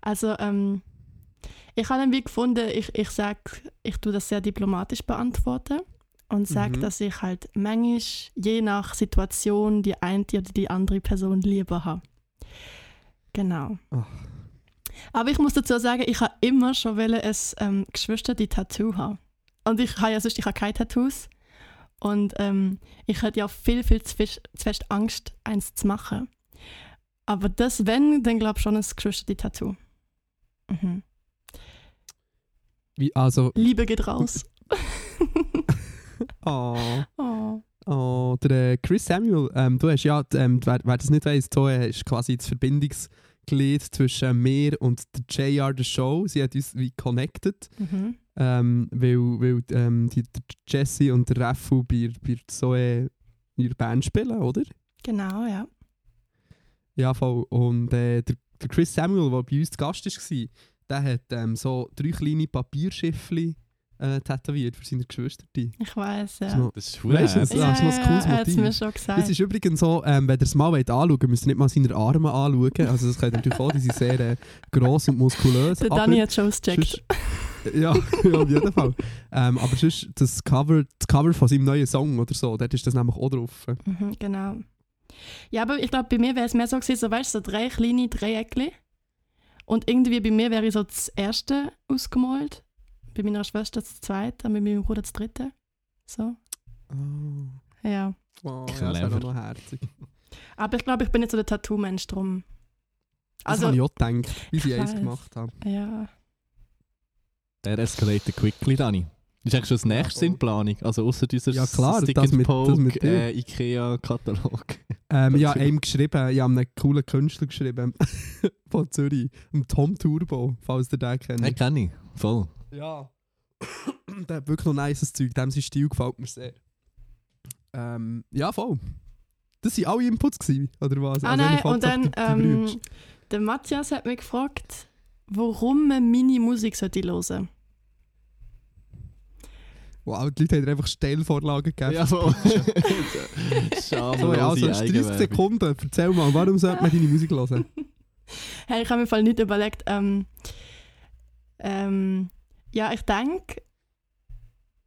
Also, ähm, ich habe dann wie gefunden, ich, ich sage, ich tue das sehr diplomatisch beantworten und sage, Mhm. dass ich halt manchmal, je nach Situation, die eine oder die andere Person lieber habe. Genau. Ach. Aber ich muss dazu sagen, ich habe immer schon ein ähm, Geschwister die Tattoo haben. Und ich habe ja sonst ich habe keine Tattoos. Und ähm, ich hatte ja viel, viel zu, fisch- zu fest Angst, eins zu machen. Aber das, wenn, dann glaube ich schon ein die Tattoo. Mhm. Wie, also, Liebe geht raus. <laughs> oh, oh. oh, der Chris Samuel, ähm, du hast ja, ähm, wer, wer das nicht weiss, Zoe ist quasi das Verbindungsglied zwischen mir und der JR The Show. Sie hat uns wie connected, Mhm. Ähm, weil, weil ähm, die, der Jesse und der Raffu bei, bei Zoe in ihrer Band spielen, oder? Genau, ja. Ja, voll. Und äh, der, der Chris Samuel, der bei uns zu Gast war, der hat ähm, so drei kleine Papierschiffchen äh, tätowiert für seine Geschwister. Ich weiß, Das ja. Das ist Weißt du, verdammt. das- ja, ist noch ein cooles er hat es Motiv. mir schon gesagt. Das ist übrigens so, ähm, wenn ihr es mal wollt anschauen wollt, müsst ihr nicht mal seine Arme anschauen. Also das könnt ihr natürlich auch, die sind sehr äh, gross und muskulös. der Dani hat schon ausgecheckt. <laughs> ja, ja, auf jeden Fall. Ähm, aber sonst das Cover, das Cover von seinem neuen Song oder so, dort ist das nämlich auch drauf. Mhm, genau. Ja, aber ich glaube, bei mir wäre es mehr so gewesen, so weißt du, so drei kleine Dreieckli. Und irgendwie bei mir wäre ich so das erste ausgemalt, bei meiner Schwester das zweite, und bei meinem Bruder das dritte. So, Oh, ja. wow, ja, das auch noch herzig. Aber ich glaube, ich bin nicht so der Tattoo-Mensch drum. Das Also, habe ich auch gedacht, wie sie ich eins gemacht haben. ja. Der escalated quickly, Dani. Ist eigentlich schon das nächste in Planung? Also außer dieser Ja, klar, Stick das mit- das Poke mit dir. äh, Ikea-Katalog. Ähm, <laughs> ja, einem geschrieben, ich habe einen coolen Künstler geschrieben <laughs> von Zürich, Tom Turbo, falls ihr den kennt. Den kenne ich. Voll. Ja. <clears throat> der hat wirklich noch nices Zeug, dem sein Stil gefällt mir sehr. Ähm, ja, voll. Das waren alle Inputs, gewesen, oder was? Ah Also nein, und dann, ähm, der Matthias hat mich gefragt, warum man meine Musik sollte hören. Wow, die Leute haben dir einfach Stellvorlagen gegeben. Ja, voll. <laughs> so, also, hast 30 Eigenwerbung. Sekunden, erzähl mal, warum sollte man deine Musik hören? <laughs> Hey, ich habe mir voll nicht überlegt. Ähm, ähm, ja, ich denke,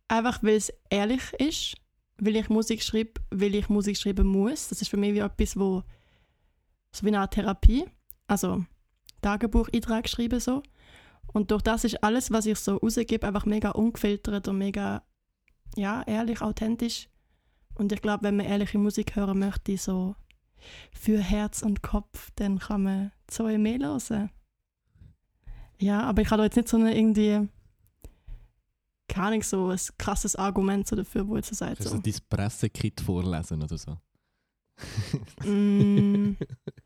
einfach weil es ehrlich ist, weil ich Musik schreibe, weil ich Musik schreiben muss. Das ist für mich wie etwas, wo so wie eine Art Therapie, also Tagebucheintrag schreiben so. Und durch das ist alles, was ich so rausgebe, einfach mega ungefiltert und mega ja, ehrlich, authentisch. Und ich glaube, wenn man ehrliche Musik hören möchte, so für Herz und Kopf, dann kann man Zoe mehr hören. Ja, aber ich habe jetzt nicht so eine irgendwie, keine Ahnung, so ein krasses Argument so dafür, wo jetzt so sagt. Kannst du So. dein Pressekit vorlesen oder so? Mm. <laughs>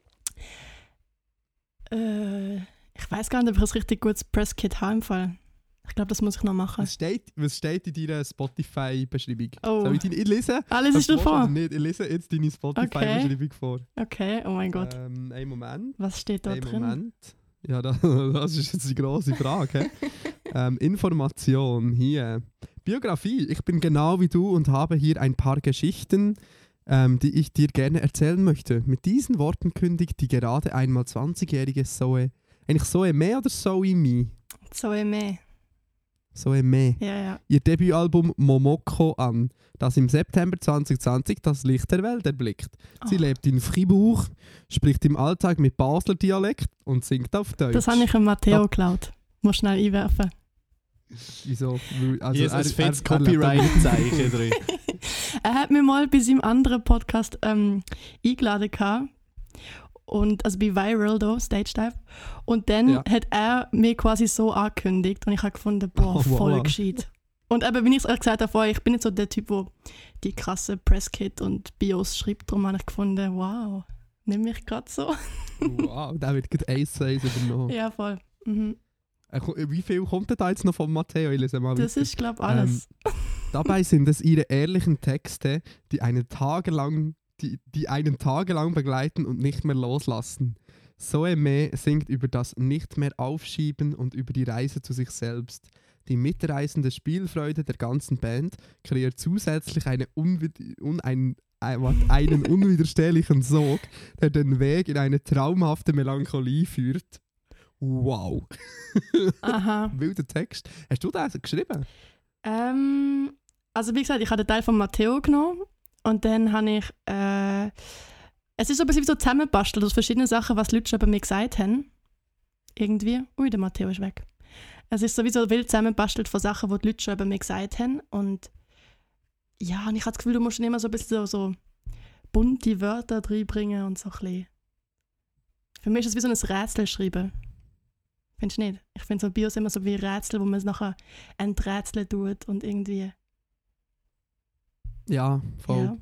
äh, ich weiß gar nicht, ob ich ein richtig gutes Presskit habe im Fall. Ich glaube, das muss ich noch machen. Was steht, was steht in deiner Spotify-Beschreibung? Oh. Soll ich die ich lesen? Alles ist davon. Nicht? Ich lese jetzt deine Spotify-Beschreibung vor. Okay, oh mein Gott. Ähm, einen Moment. Was steht da Einen drin? Moment. Ja, da, <laughs> das ist jetzt die große Frage. <laughs> ähm, Information hier. Biografie. Ich bin genau wie du und habe hier ein paar Geschichten, ähm, die ich dir gerne erzählen möchte. Mit diesen Worten kündigt die gerade einmal 20-jährige Zoe, eigentlich Zoe Me oder Zoe Me? Zoe mehr. Zoe Me. Ja, ja. Ihr Debütalbum Momoko an, das im September 2020 das Licht der Welt erblickt. Sie Oh. lebt in Fribourg, spricht im Alltag mit Basler Dialekt und singt auf Deutsch. Das habe ich Matteo Da- geklaut. Muss schnell einwerfen. Wieso? Also Hier ist ein fettes Copyright-Zeichen <laughs> drin. Er hat mir mal bei seinem anderen Podcast ähm, eingeladen gehabt. Und, also bei Viral da, Stage Dive. Und dann Ja. hat er mir quasi so angekündigt und ich habe gefunden, boah, Oh, voll wow. gescheit. Und eben, wie ich es euch gesagt habe vorher, ich bin nicht so der Typ, der die krasse Presskit und Bios schreibt. Darum habe ich gefunden, wow, nimm mich gerade so. Wow, der wird gerade eins zu eins übernommen. ja, voll. Mhm. Äh, Wie viel kommt denn da jetzt noch von Matteo? Ich lese mal Das ist, glaube ich, alles. <laughs> Dabei sind es ihre ehrlichen Texte, die einen tagelang, die, die einen tagelang begleiten und nicht mehr loslassen. Zoe Me singt über das Nicht mehr Aufschieben und über die Reise zu sich selbst. Die mitreißende Spielfreude der ganzen Band kreiert zusätzlich eine un ein, einen unwiderstehlichen Sog, der den Weg in eine traumhafte Melancholie führt. Wow. Aha. <laughs> Wilder Text. Hast du das geschrieben? Ähm, also wie gesagt, ich habe den Teil von Matteo genommen und dann habe ich, äh, es ist so ein bisschen wie so zusammenbastelt aus verschiedenen Sachen, was die Leute schon bei mir gesagt haben. Irgendwie. Ui, der Matteo ist weg. Es ist sowieso wild zusammenbastelt von Sachen, die die Leute schon bei mir gesagt haben und ja, und ich habe das Gefühl, du musst immer so ein bisschen so, so bunte Wörter reinbringen und so ein bisschen. Für mich ist es wie so ein Rätsel schreiben. Findest du nicht? Ich finde so Bios immer so wie Rätsel, wo man es nachher enträtseln tut und irgendwie. Ja, voll. Ja.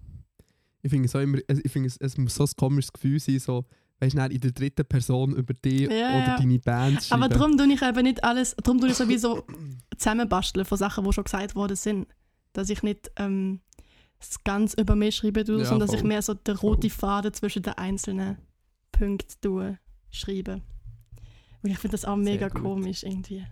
Ich finde es auch immer, ich finde es, es muss so ein komisches Gefühl sein, so, weißt du, in der dritten Person über dich Ja, oder ja. deine Band schreiben. Aber darum tue ich eben nicht alles, darum tue ich sowieso zusammenbasteln von Sachen, die schon gesagt worden sind. Dass ich nicht ähm, es ganz über mich schreiben tue, Ja, sondern dass ich voll. mehr so den roten Faden zwischen den einzelnen Punkten tue, schreibe. Und ich finde das auch mega gut. komisch irgendwie.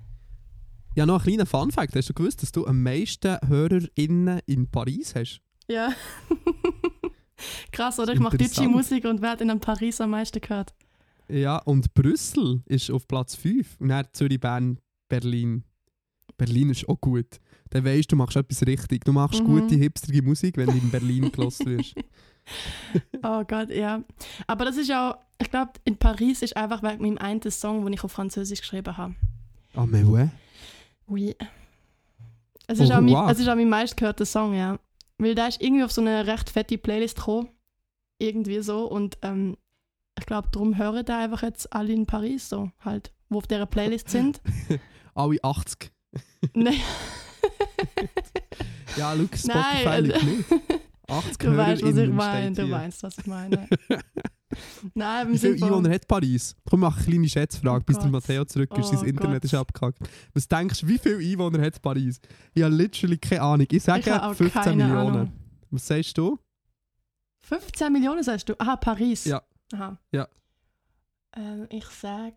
Ja, noch ein kleiner Fun-Fact. Hast du gewusst, dass du am meisten HörerInnen in Paris hast? Ja. <laughs> Krass, oder? Ich mache deutsche. Musik und werde in Paris am meisten gehört. Ja, und Brüssel ist auf Platz 5. Und dann Zürich, Bern, Berlin. Berlin ist auch gut. Dann weißt du, du machst etwas richtig. Du machst Mhm. gute, hipsterige Musik, wenn du in Berlin gelost wirst. <laughs> <laughs> Oh Gott, ja. Aber das ist ja auch, ich glaube, in Paris ist einfach wegen meinem einen Song, den ich auf Französisch geschrieben habe. Ah, mais ouais. Oui. Es ist, Oh, auch mein, wow. es ist auch mein meistgehörter Song, ja. Weil der ist irgendwie auf so eine recht fette Playlist gekommen. Irgendwie so. Und ähm, ich glaube, darum hören da einfach jetzt alle in Paris so halt, wo auf dieser Playlist sind. <laughs> Alle 80. Nein, <laughs> Ja, schau, Spotify Nein, liegt nicht. <laughs> 80 du weißt, was ich meine. Du weißt, was ich meine. Nein, Wie viele Einwohner hat Paris? Komm, mach eine kleine Schätzfrage, Oh bis der Gott. Matteo zurück ist. Oh Sein Internet Gott. ist abgehackt. Was denkst du, wie viele Einwohner hat Paris? Ich habe literally keine Ahnung. Ich Ich sage auch 15 keine Millionen. Ahnung. Was sagst du? 15 Millionen sagst du? Aha, Paris. Ja. Aha. Ja. Ähm, ich sag.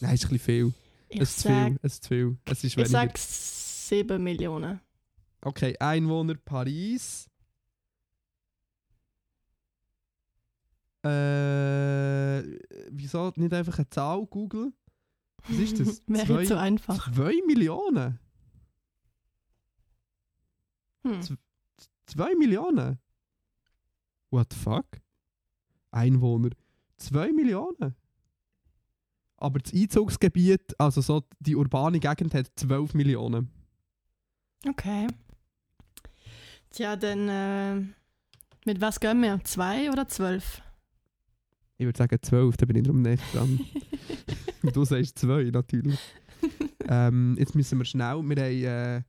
Nein, ist ein bisschen viel. Ich es ist zu sag, viel. Es ist zu viel. Es ist ich weniger. sag 7 Millionen. Okay, Einwohner Paris. Äh, wieso nicht einfach eine Zahl googeln? Was ist das? <laughs> Wäre Zwei- zu einfach. 2 Millionen? Hm. 2 Millionen? What the fuck? Einwohner. 2 Millionen? Aber das Einzugsgebiet, also so die urbane Gegend, hat 12 Millionen. Okay. Tja, dann äh, mit was gehen wir? Zwei oder zwölf? Ich würde sagen 12, da bin ich drum nicht dran. <laughs> Du sagst 2, natürlich. ähm, jetzt müssen wir schnell, wir haben, äh,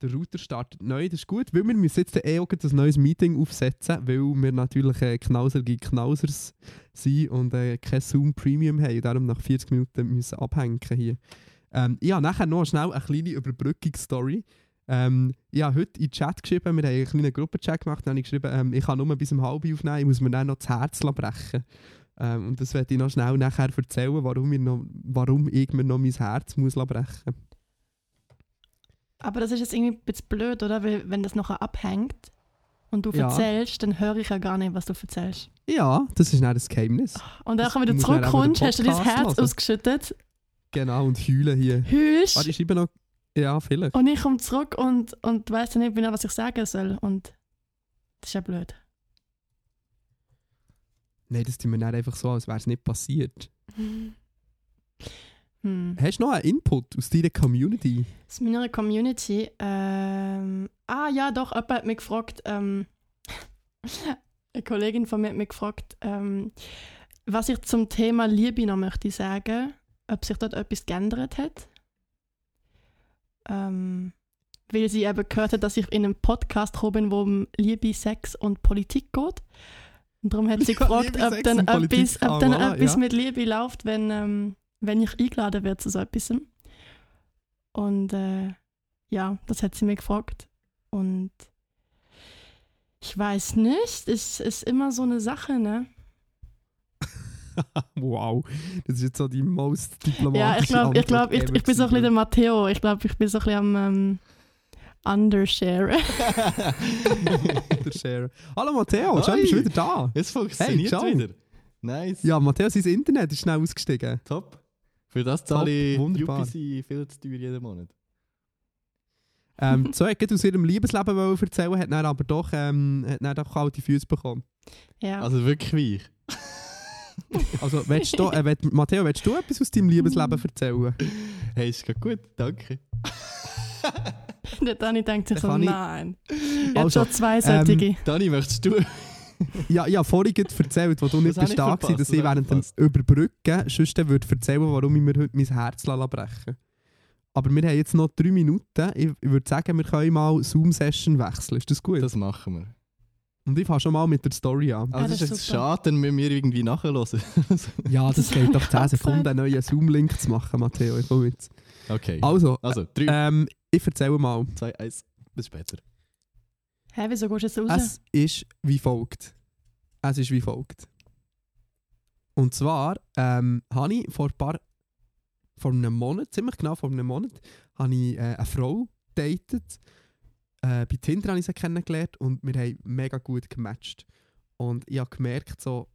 der Router startet neu, das ist gut, weil wir müssen jetzt eh auch ein neues Meeting aufsetzen, weil wir natürlich äh, knauserige Knausers sind und äh, kein Zoom Premium haben und darum nach 40 Minuten müssen abhängen hier. Ähm, habe nachher noch schnell eine kleine Überbrückungsstory. Ähm, ich habe heute in den Chat geschrieben, wir haben einen kleinen Gruppenchat gemacht, dann habe ich geschrieben, ähm, ich kann nur bis um halb aufnehmen, ich muss mir dann noch das Herz brechen. Ähm, und das werde ich noch schnell nachher erzählen, warum, ich, noch, warum ich mir noch mein Herz muss brechen Aber das ist jetzt irgendwie ein bisschen blöd, oder? Weil, wenn das nachher abhängt und du Ja. erzählst, dann höre ich ja gar nicht, was du erzählst. Ja, das ist nicht das Geheimnis. Und dann, wenn du zurückkommst, hast du dein Herz hören. ausgeschüttet, Genau, und heulen hier. hüllst Warte, ich schreibe noch. Ja, vielleicht. und ich komme zurück und, und weiss dann nicht mehr, was ich sagen soll. Und das ist ja blöd. Nein, das tun wir nicht einfach so, als wäre es nicht passiert. <laughs> Hm. Hast du noch einen Input aus deiner Community? Aus meiner Community. Ähm, ah ja, doch, jemand hat mich gefragt, ähm, <laughs> eine Kollegin von mir hat mich gefragt, ähm, was ich zum Thema Liebe noch möchte sagen, ob sich dort etwas geändert hat. Ähm, weil sie eben gehört hat, dass ich in einem Podcast gekommen bin, wo um Liebe, Sex und Politik geht. Und darum hat sie <laughs> gefragt, Liebe, ob dann, etwas, ob ah, dann voilà, etwas ja. mit Liebe läuft, wenn, ähm, wenn ich eingeladen werde zu so etwas. Und äh, ja, das hat sie mir gefragt. Und ich weiß nicht, es ist immer so eine Sache, ne? <laughs> wow, das ist jetzt so die most Ja, diplomatische ich glaube, ich, glaub, ich, ich bin so ein bisschen der Matteo. Ich glaube, ich bin so ein bisschen am ähm, Undershare. <laughs> <laughs> gewesen. Der Share. Hallo Matteo, schön, bist du wieder da. Es funktioniert ciao. wieder. Nice. Ja, Matteo, sein Internet ist schnell ausgestiegen. Top. Für das zahle ich wunderbar. UPC viel zu teuer jeden Monat. Ähm, so, er hat aus ihrem Liebesleben erzählen, hat dann aber doch, ähm, hat dann doch kalte Füße bekommen. ja. Also wirklich wie ich. <laughs> Also, willst du, äh, willst, Matteo, willst du etwas aus deinem Liebesleben erzählen? Hey, ist grad gut, danke. <laughs> Der Dani denkt sich so, ich- nein. Ich habe Also, schon zwei solche. Dani, möchtest du? <laughs> Ja, ich habe vorhin erzählt, wo du nicht Das bist ich da verpasst, dass das ich ich während dem. Überbrücken sonst würde erzählen, warum ich mir heute mein Herz lassen brechen Aber wir haben jetzt noch drei Minuten. Ich, ich würde sagen, wir können mal Zoom-Session wechseln. Ist das gut? Das machen wir. Und ich fange schon mal mit der Story an. Also das ist jetzt super. schade, dann müssen wir irgendwie nachhören. <laughs> Ja, das geht doch 10 Abseits. Sekunden, einen neuen Zoom-Link zu machen, Matteo. Ich komme jetzt. okay. Also, Also, 3, ähm, ich erzähle mal. 2, 1. Bis später. Hä, wieso gehst du jetzt raus? Es ist wie folgt. Es ist wie folgt. Und zwar ähm, habe ich vor ein paar, vor einem Monat, ziemlich genau vor einem Monat, habe ich äh, eine Frau datet. Äh, bei Tinder habe ich sie kennengelernt und wir haben mega gut gematcht. Und ich habe gemerkt, so,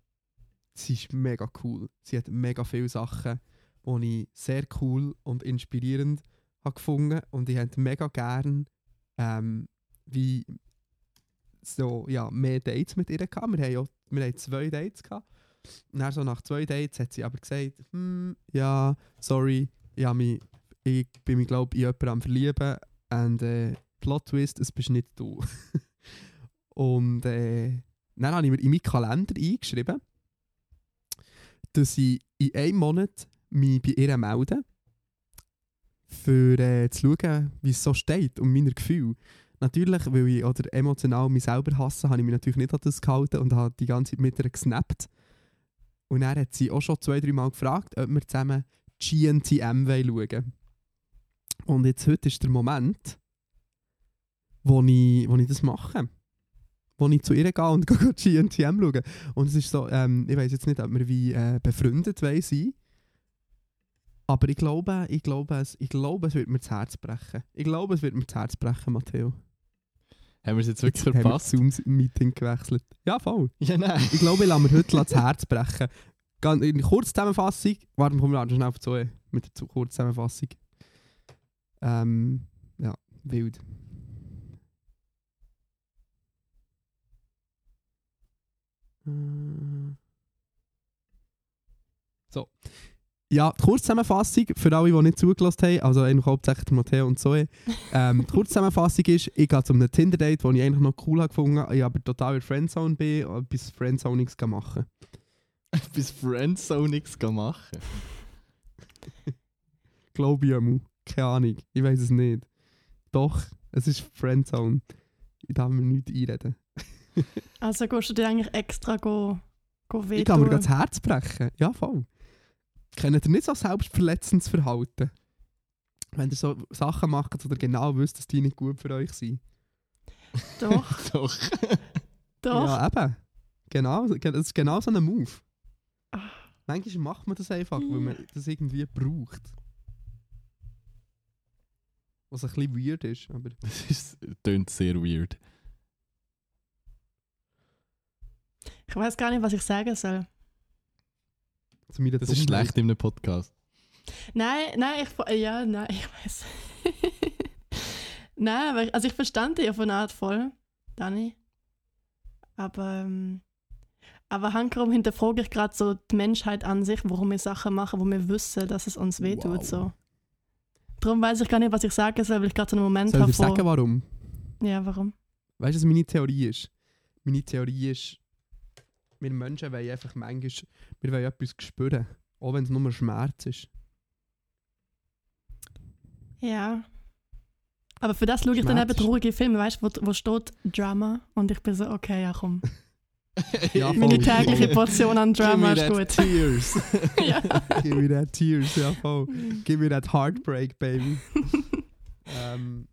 sie ist mega cool. Sie hat mega viele Sachen, die ich sehr cool und inspirierend habe gefunden. Und ich hätte mega gern ähm, wie so, ja, mehr Dates mit ihr gehabt. Wir haben, ja, wir haben zwei Dates gehabt. Dann so nach zwei Dates hat sie aber gesagt, hm, ja, sorry, ich, mich, ich bin mich, glaube ich, in jemanden am verlieben. Und äh, Plot Twist, es bist nicht du. <laughs> Und äh, dann habe ich mir in meinen Kalender eingeschrieben, dass ich in einem Monat mich bei ihr melde, für äh, zu schauen, wie es so steht und meine Gefühle. Natürlich, weil ich oder emotional mich selber hasse, habe ich mich natürlich nicht an das gehalten und habe die ganze Zeit mit ihr gesnappt. Und dann hat sie auch schon zwei, drei Mal gefragt, ob wir zusammen GNTM wollen schauen Und jetzt heute ist der Moment, wo ich, wo ich das mache. Wo ich zu ihr gehe und <laughs> gehe GNTM schauen. Und es ist so, ähm, ich weiß jetzt nicht, ob wir wie äh, befreundet sein aber ich glaube, ich glaube, es, ich glaube, es wird mir das Herz brechen. Ich glaube, es wird mir das Herz brechen, Matteo. Haben wir es jetzt wirklich Jetzt haben wir verpasst? das Zoom-Meeting gewechselt. Ja, voll. Ja, nein. Ich glaube, ich lasse mir heute das Herz brechen. In Kurzzusammenfassung. Warte, kommen wir schnell auf Zoe mit der Zu- Kurzzusammenfassung. Ähm, ja, wild. So. Ja, die Kurzzusammenfassung für alle, die nicht zugelassen haben, also eigentlich hauptsächlich Matteo und Zoe. Ähm, <laughs> die Kurzzusammenfassung ist, ich gehe zu einem Tinder-Date, das ich eigentlich noch cool habe gefunden habe, ich aber total in Friendzone bin und etwas Friendzoniges machen <laughs> Bis Friendzone nichts machen. <laughs> Glaube ich einmal. Keine Ahnung, ich weiß es nicht. Doch, es ist Friendzone. Ich darf mir nichts einreden. <laughs> Also gehst du dir eigentlich extra go, go Ich kann mir wehtun? das Herz brechen. Ja, voll. Kennt ihr nicht so selbstverletzendes Verhalten? Wenn ihr so Sachen macht oder genau wisst, dass die nicht gut für euch sind. Doch, <laughs> Doch. doch. Ja, eben. Genau, das ist genau so ein Move. Ah. Manchmal macht man das einfach, weil man das irgendwie braucht. Was ein bisschen weird ist, aber... Das ist, tönt sehr weird. Ich weiß gar nicht, was ich sagen soll. Meiner Das ist schlecht in einem Podcast. Nein, nein, ich ja, nein, ich weiß. <laughs> nein, aber ich, also ich verstand dich auf eine Art voll, Dani. Aber ähm, aber hankerum hinterfrage ich gerade so die Menschheit an sich, warum wir Sachen machen, wo wir wissen, dass es uns wehtut. Wow. So. Darum weiß ich gar nicht, was ich sagen soll, weil ich gerade so einen Moment Soll ich habe dir sagen, von... warum? Ja, warum? Weißt du, was meine Theorie ist? Meine Theorie ist, wir Menschen wollen einfach manchmal wir wollen etwas spüren. Auch wenn es nur Schmerz ist. Ja. Aber für das schaue ich dann eben traurige Filme, weißt du, wo, wo steht Drama und ich bin so, okay, ja komm. <laughs> Ja, voll. Meine tägliche <laughs> Portion an Drama ist gut. Tears. <laughs> ja. Give me that tears, ja voll. Give me that heartbreak, baby. ähm,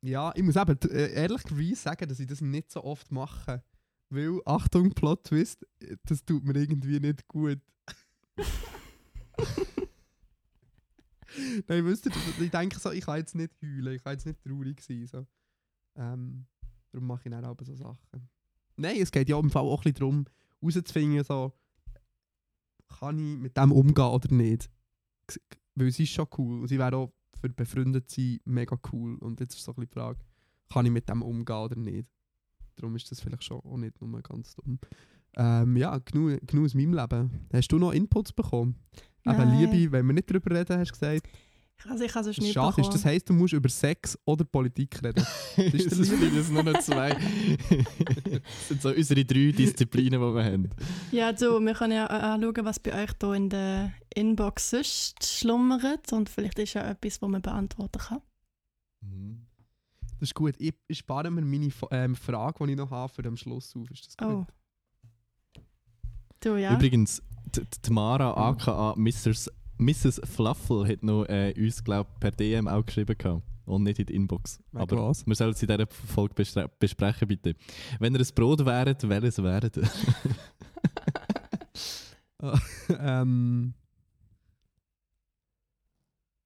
ja, ich muss eben äh, ehrlicherweise sagen, dass ich das nicht so oft mache. Weil, Achtung, Plot Twist, das tut mir irgendwie nicht gut. Nein, wisst ihr, ich denke so, ich kann jetzt nicht heulen, ich kann jetzt nicht traurig sein. So. Ähm, darum mache ich dann auch so Sachen. Nein, es geht ja im Fall auch ein bisschen darum, herauszufinden, so, kann ich mit dem umgehen oder nicht. Weil sie ist schon cool und sie wäre auch für befreundet sein mega cool. Und jetzt ist so ein bisschen die Frage, kann ich mit dem umgehen oder nicht? Darum ist das vielleicht schon auch nicht nur ganz dumm. Ähm, ja, genug, genug aus meinem Leben. Hast du noch Inputs bekommen? Nein. Liebe, wenn wir nicht darüber reden, hast du gesagt, Also ich habe es das nicht schade ist. Das heisst, du musst über Sex oder Politik reden. <laughs> Das ist ist Liebe. das nur noch zwei. das sind so unsere drei Disziplinen, die wir haben. Ja, du, wir können ja äh, anschauen, was bei euch hier in der Inbox sonst schlummert und vielleicht ist ja etwas, das man beantworten kann. Mhm. Das ist gut. Ich, ich spare mir meine ähm, Frage, die ich noch habe, für den Schluss auf. Ist das gut? Oh. Du, ja. Übrigens, Tamara aka Mrs. Mrs. Fluffle hat noch äh, uns, glaube per DM auch geschrieben gehabt. Und nicht in die Inbox. Wegen Aber was? wir sollen es in dieser Folge bestre- besprechen, bitte. Wenn ihr ein Brot wäret, welches wäret ihr? <laughs> ähm.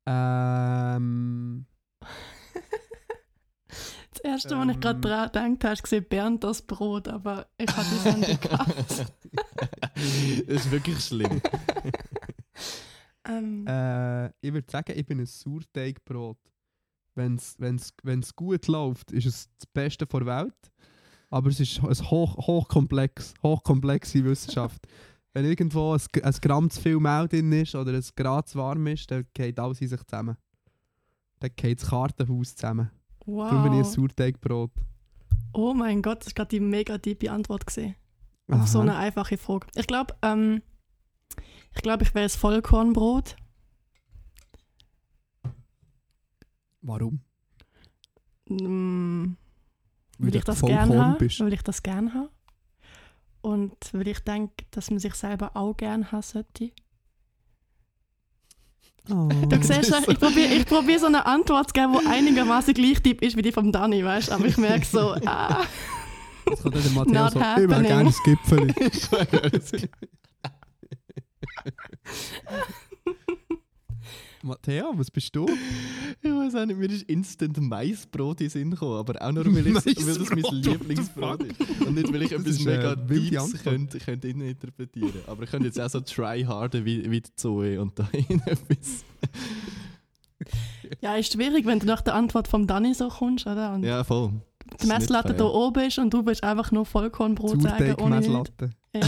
Ähm. Das erste, was ich gerade Ähm. dran gedacht habe, war Bernd das Brot, aber ich habe die Sendung gehabt. das <laughs> ist wirklich schlimm. <laughs> ähm, Äh, ich würde sagen, ich bin ein Sauerteigbrot. Wenn es gut läuft, ist es das Beste der Welt. Aber es ist ein hoch, hochkomplex, hochkomplexe Wissenschaft. <laughs> Wenn irgendwo ein, ein Gramm zu viel Mehl drin ist oder ein Grad zu warm ist, dann geht alles in sich zusammen. Dann geht das Kartenhaus zusammen. Darum bin ich ein wow. Sauerteigbrot. Oh mein Gott, das war gerade die mega tiefe Antwort. Gewesen. Auf so eine einfache Frage. Ich glaube, ähm, ich glaube, ich wäre das Vollkornbrot. Warum? Mm, Weil weil ich das gerne habe. Weil ich das gerne habe. Und weil ich denke, dass man sich selber auch gerne haben sollte. Oh. Du siehst, ist ich probiere ich probier so eine Antwort zu geben, die einigermaßen gleich typ ist wie die vom Dani, weißt du? Aber ich merke so, <laughs> ah, Jetzt kommt dann der Not so, ich happening. wäre gerne das Gipfel. <laughs> <laughs> Matteo, was bist du? <laughs> ich weiß auch nicht, mir ist instant Maisbrot in Sinn gekommen, aber auch nur, weil, ich, <laughs> weil das mein Lieblingsbrot ist. Und nicht, weil ich Das etwas ist, mega äh, Deeps könnte, könnte interpretieren Aber ich könnte jetzt auch so tryharden wie, wie die Zoe und da <laughs> etwas. ja, ist schwierig, wenn du nach der Antwort vom Dani so kommst, oder? Und Ja, voll. die Messlatte hier oben ist und du willst einfach nur Vollkornbrot sagen, ohne nicht. Sauerteig-Messlatte. Ja.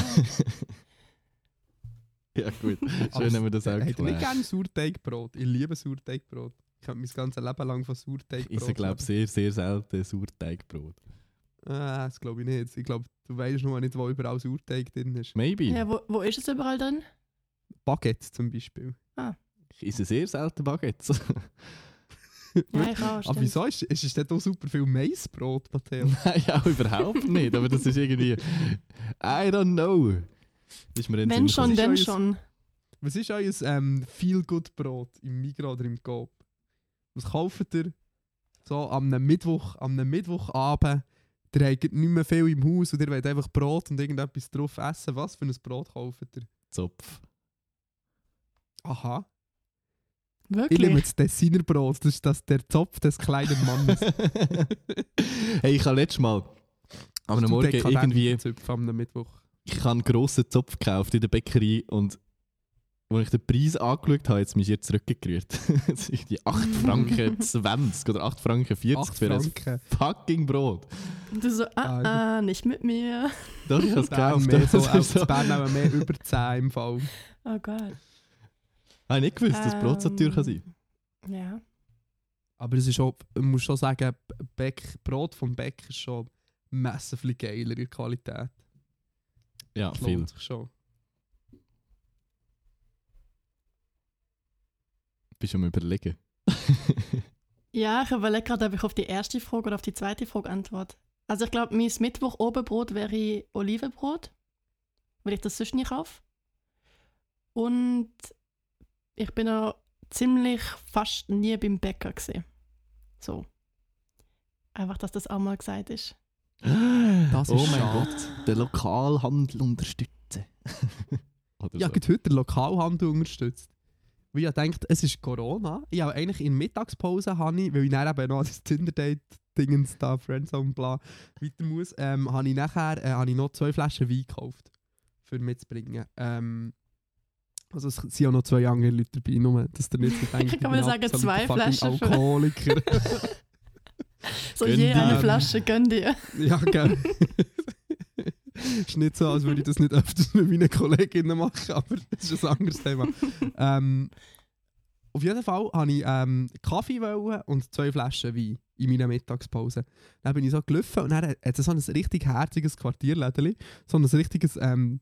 <laughs> Ja, gut. Schön, haben wir das auch Hätte ich nicht geklärt. gerne Sauerteigbrot. Ich liebe Sauerteigbrot. Ich könnte mein ganzes Leben lang von Sauerteigbrot Ich glaube sehr, sehr selten Sauerteigbrot. Ah, das glaube ich nicht. Ich glaube, du weißt noch nicht, wo überall Sauerteig drin ist. Maybe. ja wo, wo ist es überall drin? Baguette zum Beispiel. Ich esse sehr selten Baguettes. <laughs> Ja, ich auch. Aber stimmt. wieso ist, ist es denn auch super viel Maisbrot, Matteo? <laughs> Nein, auch überhaupt nicht. Aber das ist irgendwie. I don't know. Ist mir Wenn schon, denn euer- schon. Was ist euer ähm, Feel-Good-Brot im Migros oder im Coop? Was kauft ihr so am Mittwoch, am Mittwochabend? Ihr habt nicht mehr viel im Haus und ihr wollt einfach Brot und irgendetwas drauf essen. Was für ein Brot kauft ihr? Zopf. Aha. Ich nehme Wirklich? das Designerbrot. Das ist das, der Zopf des kleinen Mannes. <laughs> hey, ich habe letztes Mal am Morgen irgendwie. Zöpfe am Mittwoch. Ich habe einen grossen Zopf gekauft in der Bäckerei und als ich den Preis angeschaut habe, hat es mich hier zurückgerührt. <laughs> Das ist die 8 Franken 20 oder 8 Franken 40 8 für ein Franken. fucking Brot. Und du so, ah, ah, nicht mit mir. Doch, ich habe es gekauft. mehr so, Das so. Bern auch mehr über 10 im Fall. Oh Gott. Habe ich nicht gewusst, dass Brot so teuer kann sein Ja. Aber es ist auch, ich muss schon sagen, Bäck, Brot vom Bäck ist schon massiv geiler in der Qualität. Ja, Das viel. sich schon. Bist du am überlegen. <laughs> Ja, ich überlege gerade, ob ich auf die erste Frage oder auf die zweite Frage antworte. Also ich glaube, mein Mittwoch-Obenbrot wäre Olivenbrot, weil ich das sonst nicht kaufe. Und ich bin auch ziemlich fast nie beim Bäcker gesehen. So. Einfach, dass das auch mal gesagt ist. Das oh ist mein schade. Gott, den Lokalhandel unterstützen. <laughs> Oder Ja, so. heute den Lokalhandel unterstützt. Weil ich denkt, es ist Corona. Ich habe eigentlich in der Mittagspause, habe ich, weil ich dann eben noch das Tinder-Date-Dingens da, Friendzone, bla, weiter muss, ähm, habe ich nachher äh, habe ich noch zwei Flaschen Wein gekauft, für mitzubringen. Ähm, also es sind auch noch zwei andere Leute dabei, nur, dass der nicht so <laughs> denkt, Kann ich man bin sagen, zwei Flaschen Alkoholiker. <laughs> <laughs> So Gönn je dir. eine Flasche, gönn dir. <laughs> ja, gell. ist nicht so, als würde ich das nicht öfters mit meinen Kolleginnen machen, aber das ist ein anderes Thema. <laughs> ähm, auf jeden Fall wollte ich ähm, Kaffee wollen und zwei Flaschen Wein in meiner Mittagspause. Dann bin ich so gelaufen und dann hat es so ein richtig herziges Quartierlädeli, so ein richtiges, ähm,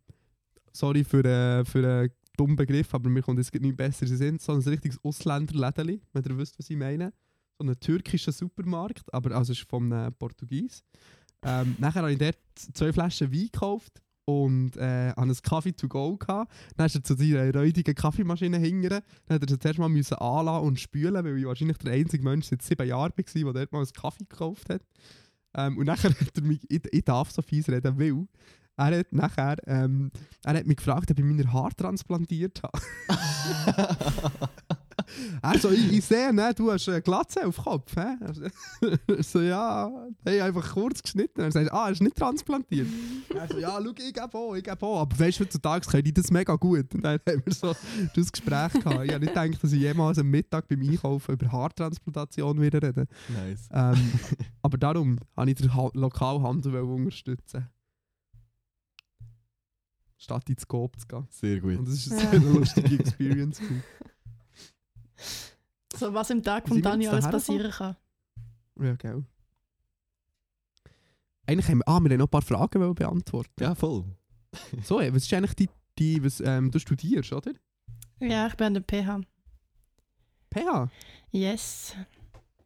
sorry für, äh, für einen dummen Begriff, aber mir kommt jetzt nicht besser den Sinn, so ein richtiges Ausländerlädeli, wenn ihr wisst, was ich meine. So ein türkischer Supermarkt, aber also ist vom äh, Portugies. Ähm, nachher habe ich dort zwei Flaschen Wein gekauft und äh, einen Kaffee to go gehabt. Dann ist er zu seiner räudigen Kaffeemaschine hingern. Dann hat er zuerst mal müssen anlassen und spülen, weil ich wahrscheinlich der einzige Mensch seit sieben Jahren war, der dort mal einen Kaffee gekauft hat. Ähm, und nachher <laughs> hat er mich, ich, ich darf so fies reden, weil er hat nachher, ähm, er hat mich gefragt, ob ich meine Haare transplantiert habe. <laughs> <laughs> Also, ich, ich sehe, ne, du hast eine Glatze auf dem Kopf. Also, <laughs> so, ja, hey, einfach kurz geschnitten. Er sagt, ah, er ist nicht transplantiert. Er so, ja, schau, ich gebe auch, ich gebe auch. Aber weißt du, heutzutage können die das mega gut. Und dann haben wir so das Gespräch gehabt. Ich habe nicht gedacht, dass ich jemals am Mittag beim Einkaufen über Haartransplantation wieder rede. Nice. Ähm, <laughs> aber darum habe ich den ha Lokalhandel unterstützen. Statt ins Coop zu gehen. Sehr gut. Und das ist eine <laughs> lustige Experience. So was im Tag von sind wir Dani jetzt alles passieren kann. Ja, gell. Eigentlich haben wir, ah, wir haben noch ein paar Fragen beantworten. Ja, voll. So, was ist eigentlich die, die was ähm, du studierst, oder? Ja, ich bin an der PH. PH? Yes.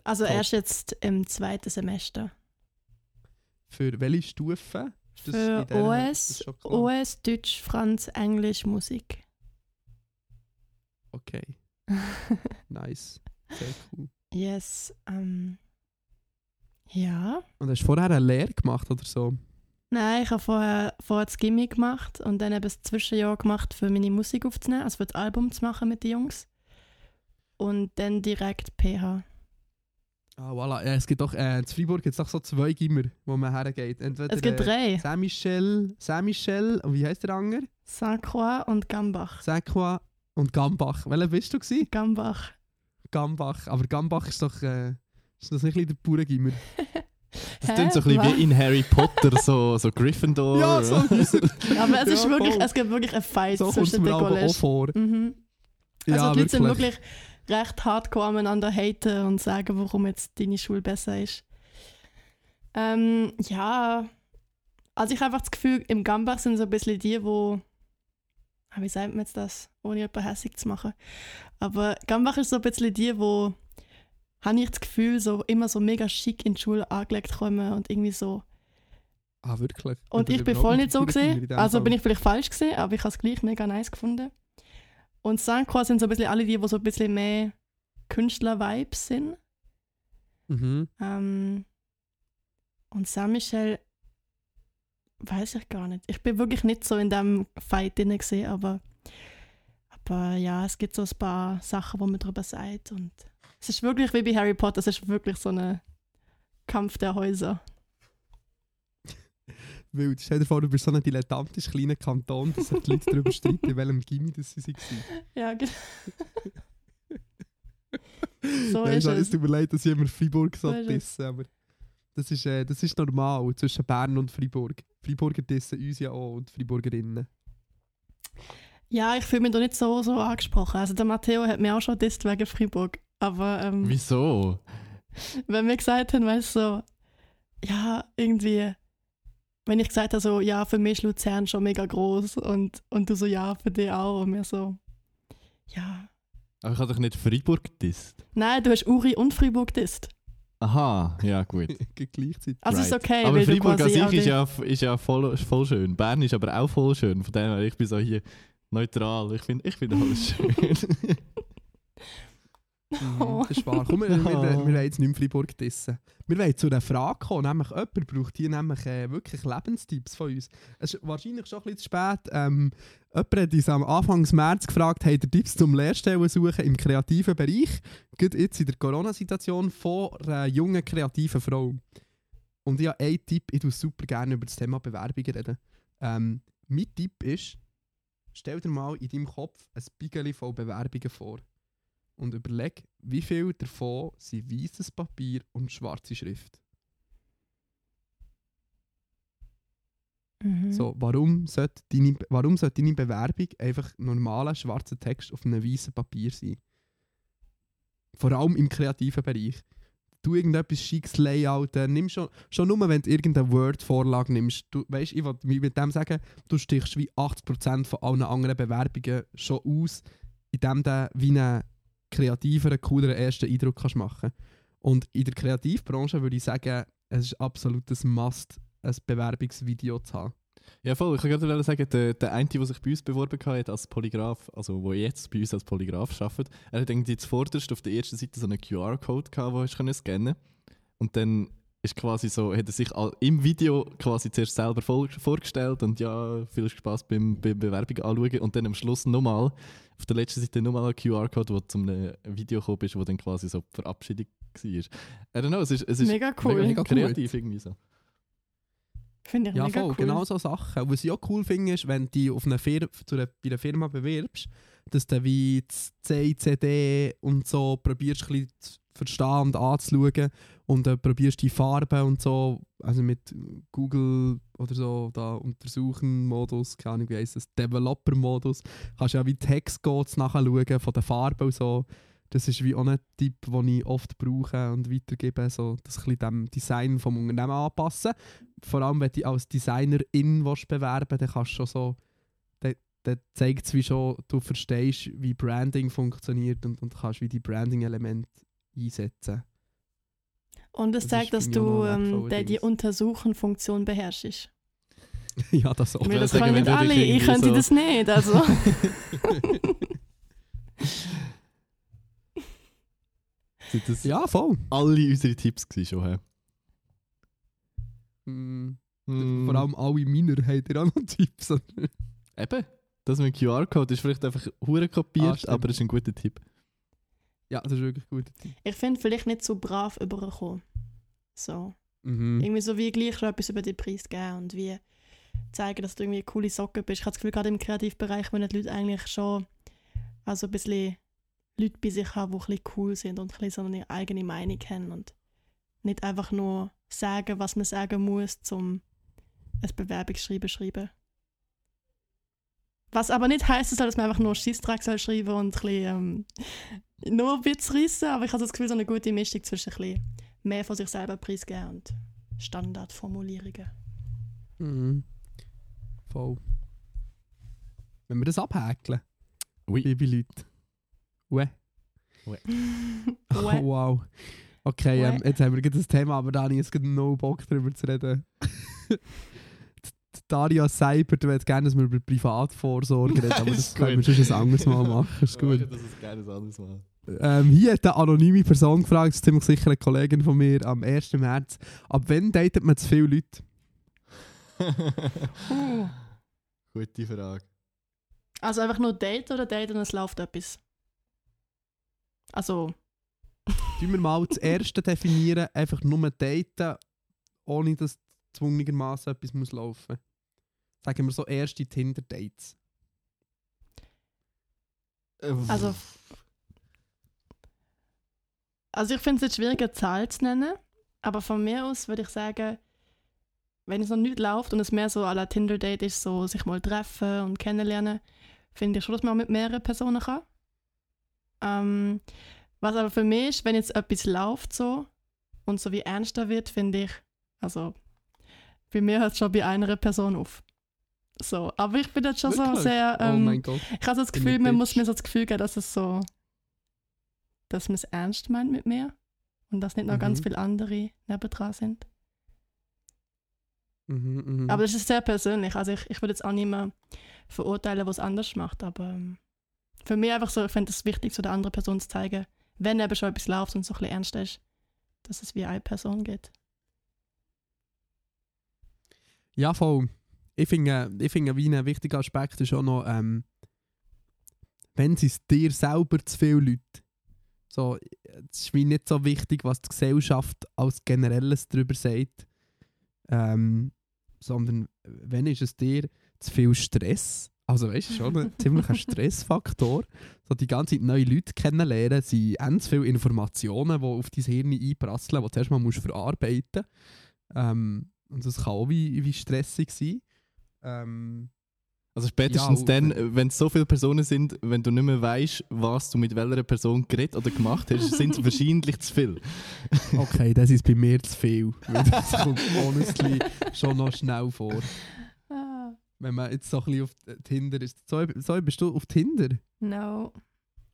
Also Top. erst jetzt im zweiten Semester. Für welche Stufe? Ist das Für OS? OS, Deutsch, Franz, Englisch, Musik. Okay, <laughs> nice. Sehr cool. yes. Ähm, ja. Und hast du vorher eine Lehre gemacht oder so? Nein, ich habe vorher, vorher das Gimmi gemacht und dann eben das Zwischenjahr gemacht, für meine Musik aufzunehmen, also für das Album zu machen mit den Jungs. Und dann direkt PH. Ah, voilà. Ja, es gibt doch, äh, in Freiburg gibt es doch so zwei Gimmer, wo man hergeht. Entweder Es gibt äh, drei. Saint-Michel, Saint-Michel, und wie heißt der andere? Saint-Croix und Gambach. Saint-Croix und Gambach. Welcher bist du gewesen? Gambach. Gambach. Aber Gambach ist doch, äh, ist das nicht ein bisschen der pure Gimmer? Es <laughs> Das klingt so ein bisschen Was? wie in Harry Potter, so, so Gryffindor. Ja, so, <laughs> Aber es ist Ja, wirklich, voll. es gibt wirklich einen Fight so zwischen den aber auch College. vor. Mhm. Also ja, die Leute sind wirklich recht hardcore aneinander haten und sagen, warum jetzt deine Schule besser ist. Ähm, ja, also ich habe einfach das Gefühl, im Gambach sind so ein bisschen die, wo ah, wie sagt man jetzt das, ohne jemanden hässlich zu machen. Aber Gambach ist so ein bisschen die, wo habe ich das Gefühl, so immer so mega schick in die Schule angelegt kommen und irgendwie so. Ah, wirklich? Und ich bin voll nicht so gesehen. Also bin ich vielleicht falsch gesehen, aber ich habe es gleich mega nice gefunden. Und Sanqua sind so ein bisschen alle die, die so ein bisschen mehr Künstler-Vibes sind. Mhm. Ähm, und Saint-Michel weiß ich gar nicht. Ich bin wirklich nicht so in dem Fight drin gesehen, aber, aber ja, es gibt so ein paar Sachen, wo man drüber sagt. Und es ist wirklich wie bei Harry Potter, es ist wirklich so ein Kampf der Häuser. <laughs> Wild. Stell dir vor, du bist so ein dilettantisch kleiner Kanton, dass sich die Leute darüber streiten, in welchem Gimmi das sie waren. <laughs> Ja, genau. <laughs> so Nein, ist es tut mir leid, dass ich immer Freiburg so So ist aber das ist, äh, das ist normal zwischen Bern und Freiburg. Freiburger dissen uns ja auch und Freiburgerinnen. Ja, ich fühle mich da nicht so, so angesprochen. Also der Matteo hat mir auch schon disst wegen Freiburg. Aber ähm, Wieso? wenn wir gesagt haben, weißt du, so, ja, irgendwie, wenn ich gesagt habe, so, ja, für mich ist Luzern schon mega groß und, und du so, ja, für dich auch. Und mir so, ja. Aber ich habe doch nicht Freiburg gedisst. Nein, du hast Uri und Freiburg disst. Aha, ja gut. <laughs> Gleichzeitig. Also ist Right. okay, aber Freiburg an sich ist ja, ist ja voll, voll schön. Bern ist aber auch voll schön. Von dem her, ich bin so hier neutral. Ich finde ich find alles <laughs> schön. Oh. Mhm, das ist wahr. Komm, wir, wir, wir, wir jetzt nicht mehr Freiburg dissen. Wir wollen zu einer Frage kommen. Nämlich, jemand braucht hier nämlich äh, wirklich Lebenstipps von uns. Es ist wahrscheinlich schon ein bisschen zu spät. Ähm, jemand hat uns am Anfang März gefragt, habt ihr Tipps zum Lehrstellen suchen im kreativen Bereich? Gerade jetzt in der Corona-Situation von einer jungen, kreativen Frau. Und ich habe einen Tipp, ich tue super gerne über das Thema Bewerbungen reden. Ähm, mein Tipp ist, stell dir mal in deinem Kopf ein Spiegel voll Bewerbungen vor und überleg, wie viel davon sind weißes Papier und schwarze Schrift. Mhm. So, warum sollte, deine, warum sollte deine Bewerbung einfach normaler schwarzer Text auf einem weißen Papier sein? Vor allem im kreativen Bereich. Du irgendetwas schickes Layout, äh, nimm schon, schon nur, wenn du irgendeine Word-Vorlage nimmst. Du, weißt, ich will mit dem sagen, du stichst wie 80% von allen anderen Bewerbungen schon aus, indem du wie einen kreativeren, cooleren ersten Eindruck kannst machen Und in der Kreativbranche würde ich sagen, es ist absolut ein Must, ein Bewerbungsvideo zu haben. ja, voll. Ich kann gerade sagen, der, der eine, der sich bei uns beworben hat als Polygraph, also der jetzt bei uns als Polygraph arbeitet, er hat irgendwie zuvorderst auf der ersten Seite so einen QR-Code gehabt, den können scannen Und dann ist quasi so, hat er sich im Video quasi zuerst selber vor, vorgestellt und ja, viel Spaß beim, beim Bewerbung anschauen und dann am Schluss nochmal, auf der letzten Seite nochmal ein QR-Code, wo zum einem Video gekommen ist, wo dann quasi so die Verabschiedung war. I don't know, es ist, es ist Mega cool. mega Mega kreativ irgendwie so. Finde ich Ja, mega voll, cool. genau so Sachen. Was ich auch cool finde, ist, wenn du dich auf eine Fir zu einer, bei einer Firma bewirbst, dass du wie das CICD und so probierst, ein bisschen zu verstehen und anzuschauen und dann probierst die Farben und so, also mit Google oder so, da Untersuchen-Modus, keine Ahnung, wie heisst das, Developer-Modus, kannst du ja wie Textcodes nachschauen von den Farben und so. Das ist wie auch ein Tipp, den ich oft brauche und weitergebe, so das ein dem Design vom Unternehmen anpassen vor allem wenn du als Designerin willst bewerben dann kannst du schon so, dann, dann zeigt es wie schon, du verstehst, wie Branding funktioniert und, und kannst wie die Branding-Elemente einsetzen. Und es Das zeigt, ist dass du ähm, die. Untersuchen-Funktion beherrschst. <laughs> ja, das auch. Ich das sagen, können nicht alle, ich könnte so- das nicht. Also. <laughs> Sind das ja, voll. alle unsere Tipps gewesen schon? hä? Mm, Mm, Vor allem alle meiner haben ihr auch noch Tipps. Eben, das mit dem QR-Code ist vielleicht einfach hure Ah, kopiert, stimmt. aber ist ein guter Tipp. Ja, das ist wirklich gut. Ich finde vielleicht nicht so brav übergekommen. So. Mhm. Irgendwie so wie gleich schon etwas über den Preis geben und wie zeigen, dass du irgendwie eine coole Socke bist. Ich habe das Gefühl, gerade im Kreativbereich wollen die Leute eigentlich schon also ein bisschen Leute bei sich haben, die ein bisschen cool sind und ein bisschen so eine eigene Meinung haben und nicht einfach nur sagen, was man sagen muss, um ein Bewerbungsschreiben zu schreiben. Was aber nicht heisst, dass man einfach nur Scheissdreck soll schreiben und ein bisschen, ähm, nur ein bisschen reissen, aber ich habe das Gefühl, so eine gute Mischung zwischen ein bisschen mehr von sich selber preisgeben und Standardformulierungen. Mhm. Voll. Wenn wir das abhäkeln, Ui. liebe Leute. Ue. Ue. <laughs> Oh, wow. Okay, ähm, jetzt haben wir das Thema, aber Dani, es gibt no Bock darüber zu reden. <laughs> Daria Seiber, du hättest gerne, dass wir über Privatvorsorge reden, aber <laughs> das können wir sonst ein anderes Mal machen. <laughs> Ist gut. Das ist gerne ein anderes Mal. Ähm, hier hat eine anonyme Person gefragt, das ist ziemlich sicher eine Kollegin von mir, am 1. März. Ab wann datet man zu viele Leute? <laughs> Gute Frage. Also einfach nur Date oder Date und es läuft etwas? Also, Tun wir mal das erste definieren, einfach nur daten, ohne dass zwungenermaßen etwas muss laufen. Sagen wir so erste Tinder-Dates. also, also ich finde es jetzt schwierig, eine Zahl zu nennen, aber von mir aus würde ich sagen, wenn es noch nicht läuft und es mehr so à la Tinder-Date ist, so sich mal treffen und kennenlernen, finde ich schon, dass man auch mit mehreren Personen kann. Ähm, was aber für mich ist, wenn jetzt etwas läuft so und so wie ernster wird, finde ich, also bei mir hört es schon bei einer Person auf. So, aber ich bin jetzt schon so Wirklich? sehr, oh ähm, mein Gott. ich habe so das Gefühl, man muss mir so das Gefühl geben, dass es so, dass man es ernst meint mit mir und dass nicht noch ganz Mhm. viele andere nebendran sind. Mhm, mhm. Aber das ist sehr persönlich. Also ich, ich würde jetzt auch nicht mehr verurteilen, was anders macht, aber ähm, für mich einfach so, ich finde es wichtig, so der anderen Person zu zeigen, wenn eben schon etwas läuft und so ein bisschen ernst ist, dass es wie eine Person geht. Ja, voll. Ich finde, ich finde wie ein wichtiger Aspekt ist auch noch, ähm, wenn es dir selber zu viele Leute. So, es ist wie nicht so wichtig, was die Gesellschaft als Generelles darüber sagt. Ähm, sondern wenn ist es dir zu viel Stress? Also weißt du, schon ein ziemlicher <laughs> Stressfaktor. So die ganze Zeit neue Leute kennenlernen, sind ganz viele Informationen, die auf dein Hirn einprasseln, die du zuerst mal musst verarbeiten musst. Ähm, und das kann auch wie, wie stressig sein. Ähm, Also spätestens Ja, dann, wenn es so viele Personen sind, wenn du nicht mehr weißt, was du mit welcher Person geredet oder gemacht hast, sind es <laughs> wahrscheinlich zu viel. okay, das ist bei mir zu viel. <laughs> Das kommt honestly schon noch schnell vor. Ah, Wenn man jetzt so ein bisschen auf Tinder ist. So, so bist du auf Tinder? no.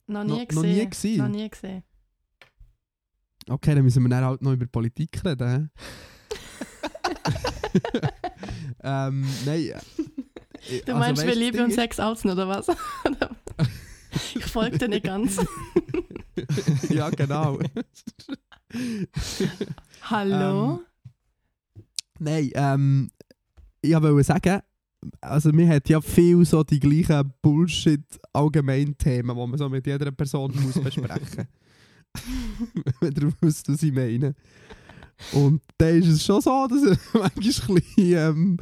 Noch No- nie noch gesehen. nie gewesen? Noch nie gesehen. Okay, dann müssen wir dann halt noch über Politik reden. <laughs> ähm, nein. äh, <laughs> Du also meinst, wir lieben ist- Sex außen, oder was? <laughs> ich folge dir nicht ganz. <laughs> ja, genau. Hallo? Nein, ähm, ich wollte sagen, also man hat ja viel so die gleichen Bullshit-Allgemeinthemen, die man so mit jeder Person muss besprechen muss. Wenn ihr wisst, was ich meine. Und dann ist es schon so, dass er <laughs> manchmal ein bisschen, ähm,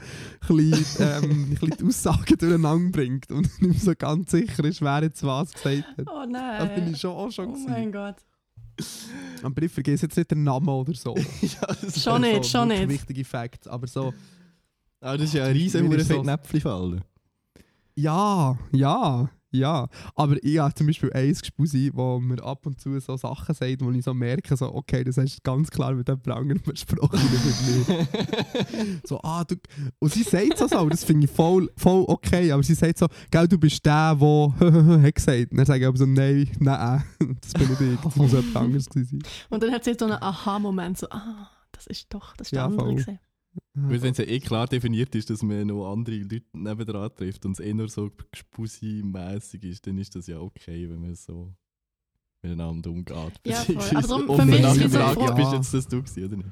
ein bisschen, ähm, ein bisschen die Aussagen durcheinander bringt und <laughs> nicht mehr so ganz sicher ist, wer jetzt was gesagt hat. oh Das bin nein. ich schon auch schon Oh gewesen. mein Gott. Aber ich vergesse jetzt nicht den Namen oder so. <laughs> ja, das, Schon nicht, so schon nicht. Wichtige Facts, aber so... aber das ist ja ein riesen so- Fettnäpfchen-Fall. Ja, ja, ja. Aber ich habe zum Beispiel eins Gespusi, wo mir ab und zu so Sachen sagt, wo ich so merke, so, okay, das hast du ganz klar mit jemand anderem besprochen, nicht mit mir. <laughs> so, ah, du... Und sie sagt so, so aber das finde ich voll, voll okay, aber sie sagt so, gell, du bist der, der <laughs> hat gesagt. Und dann sage ich aber so, nein, nein, <laughs> das bin nicht ich, das muss jemand anderes sein. Und dann hat sie so einen Aha-Moment, so, ah, das ist doch, das ist der Ja, andere. Weil wenn es ja eh klar definiert ist, dass man noch andere Leute nebendran trifft und es eh nur so gespusi-mässig ist, dann ist das ja okay, wenn man so miteinander umgeht. Ja, voll. Aber darum, für mich ist so fragt, eine bist Frage- jetzt das du gewesen, oder nicht?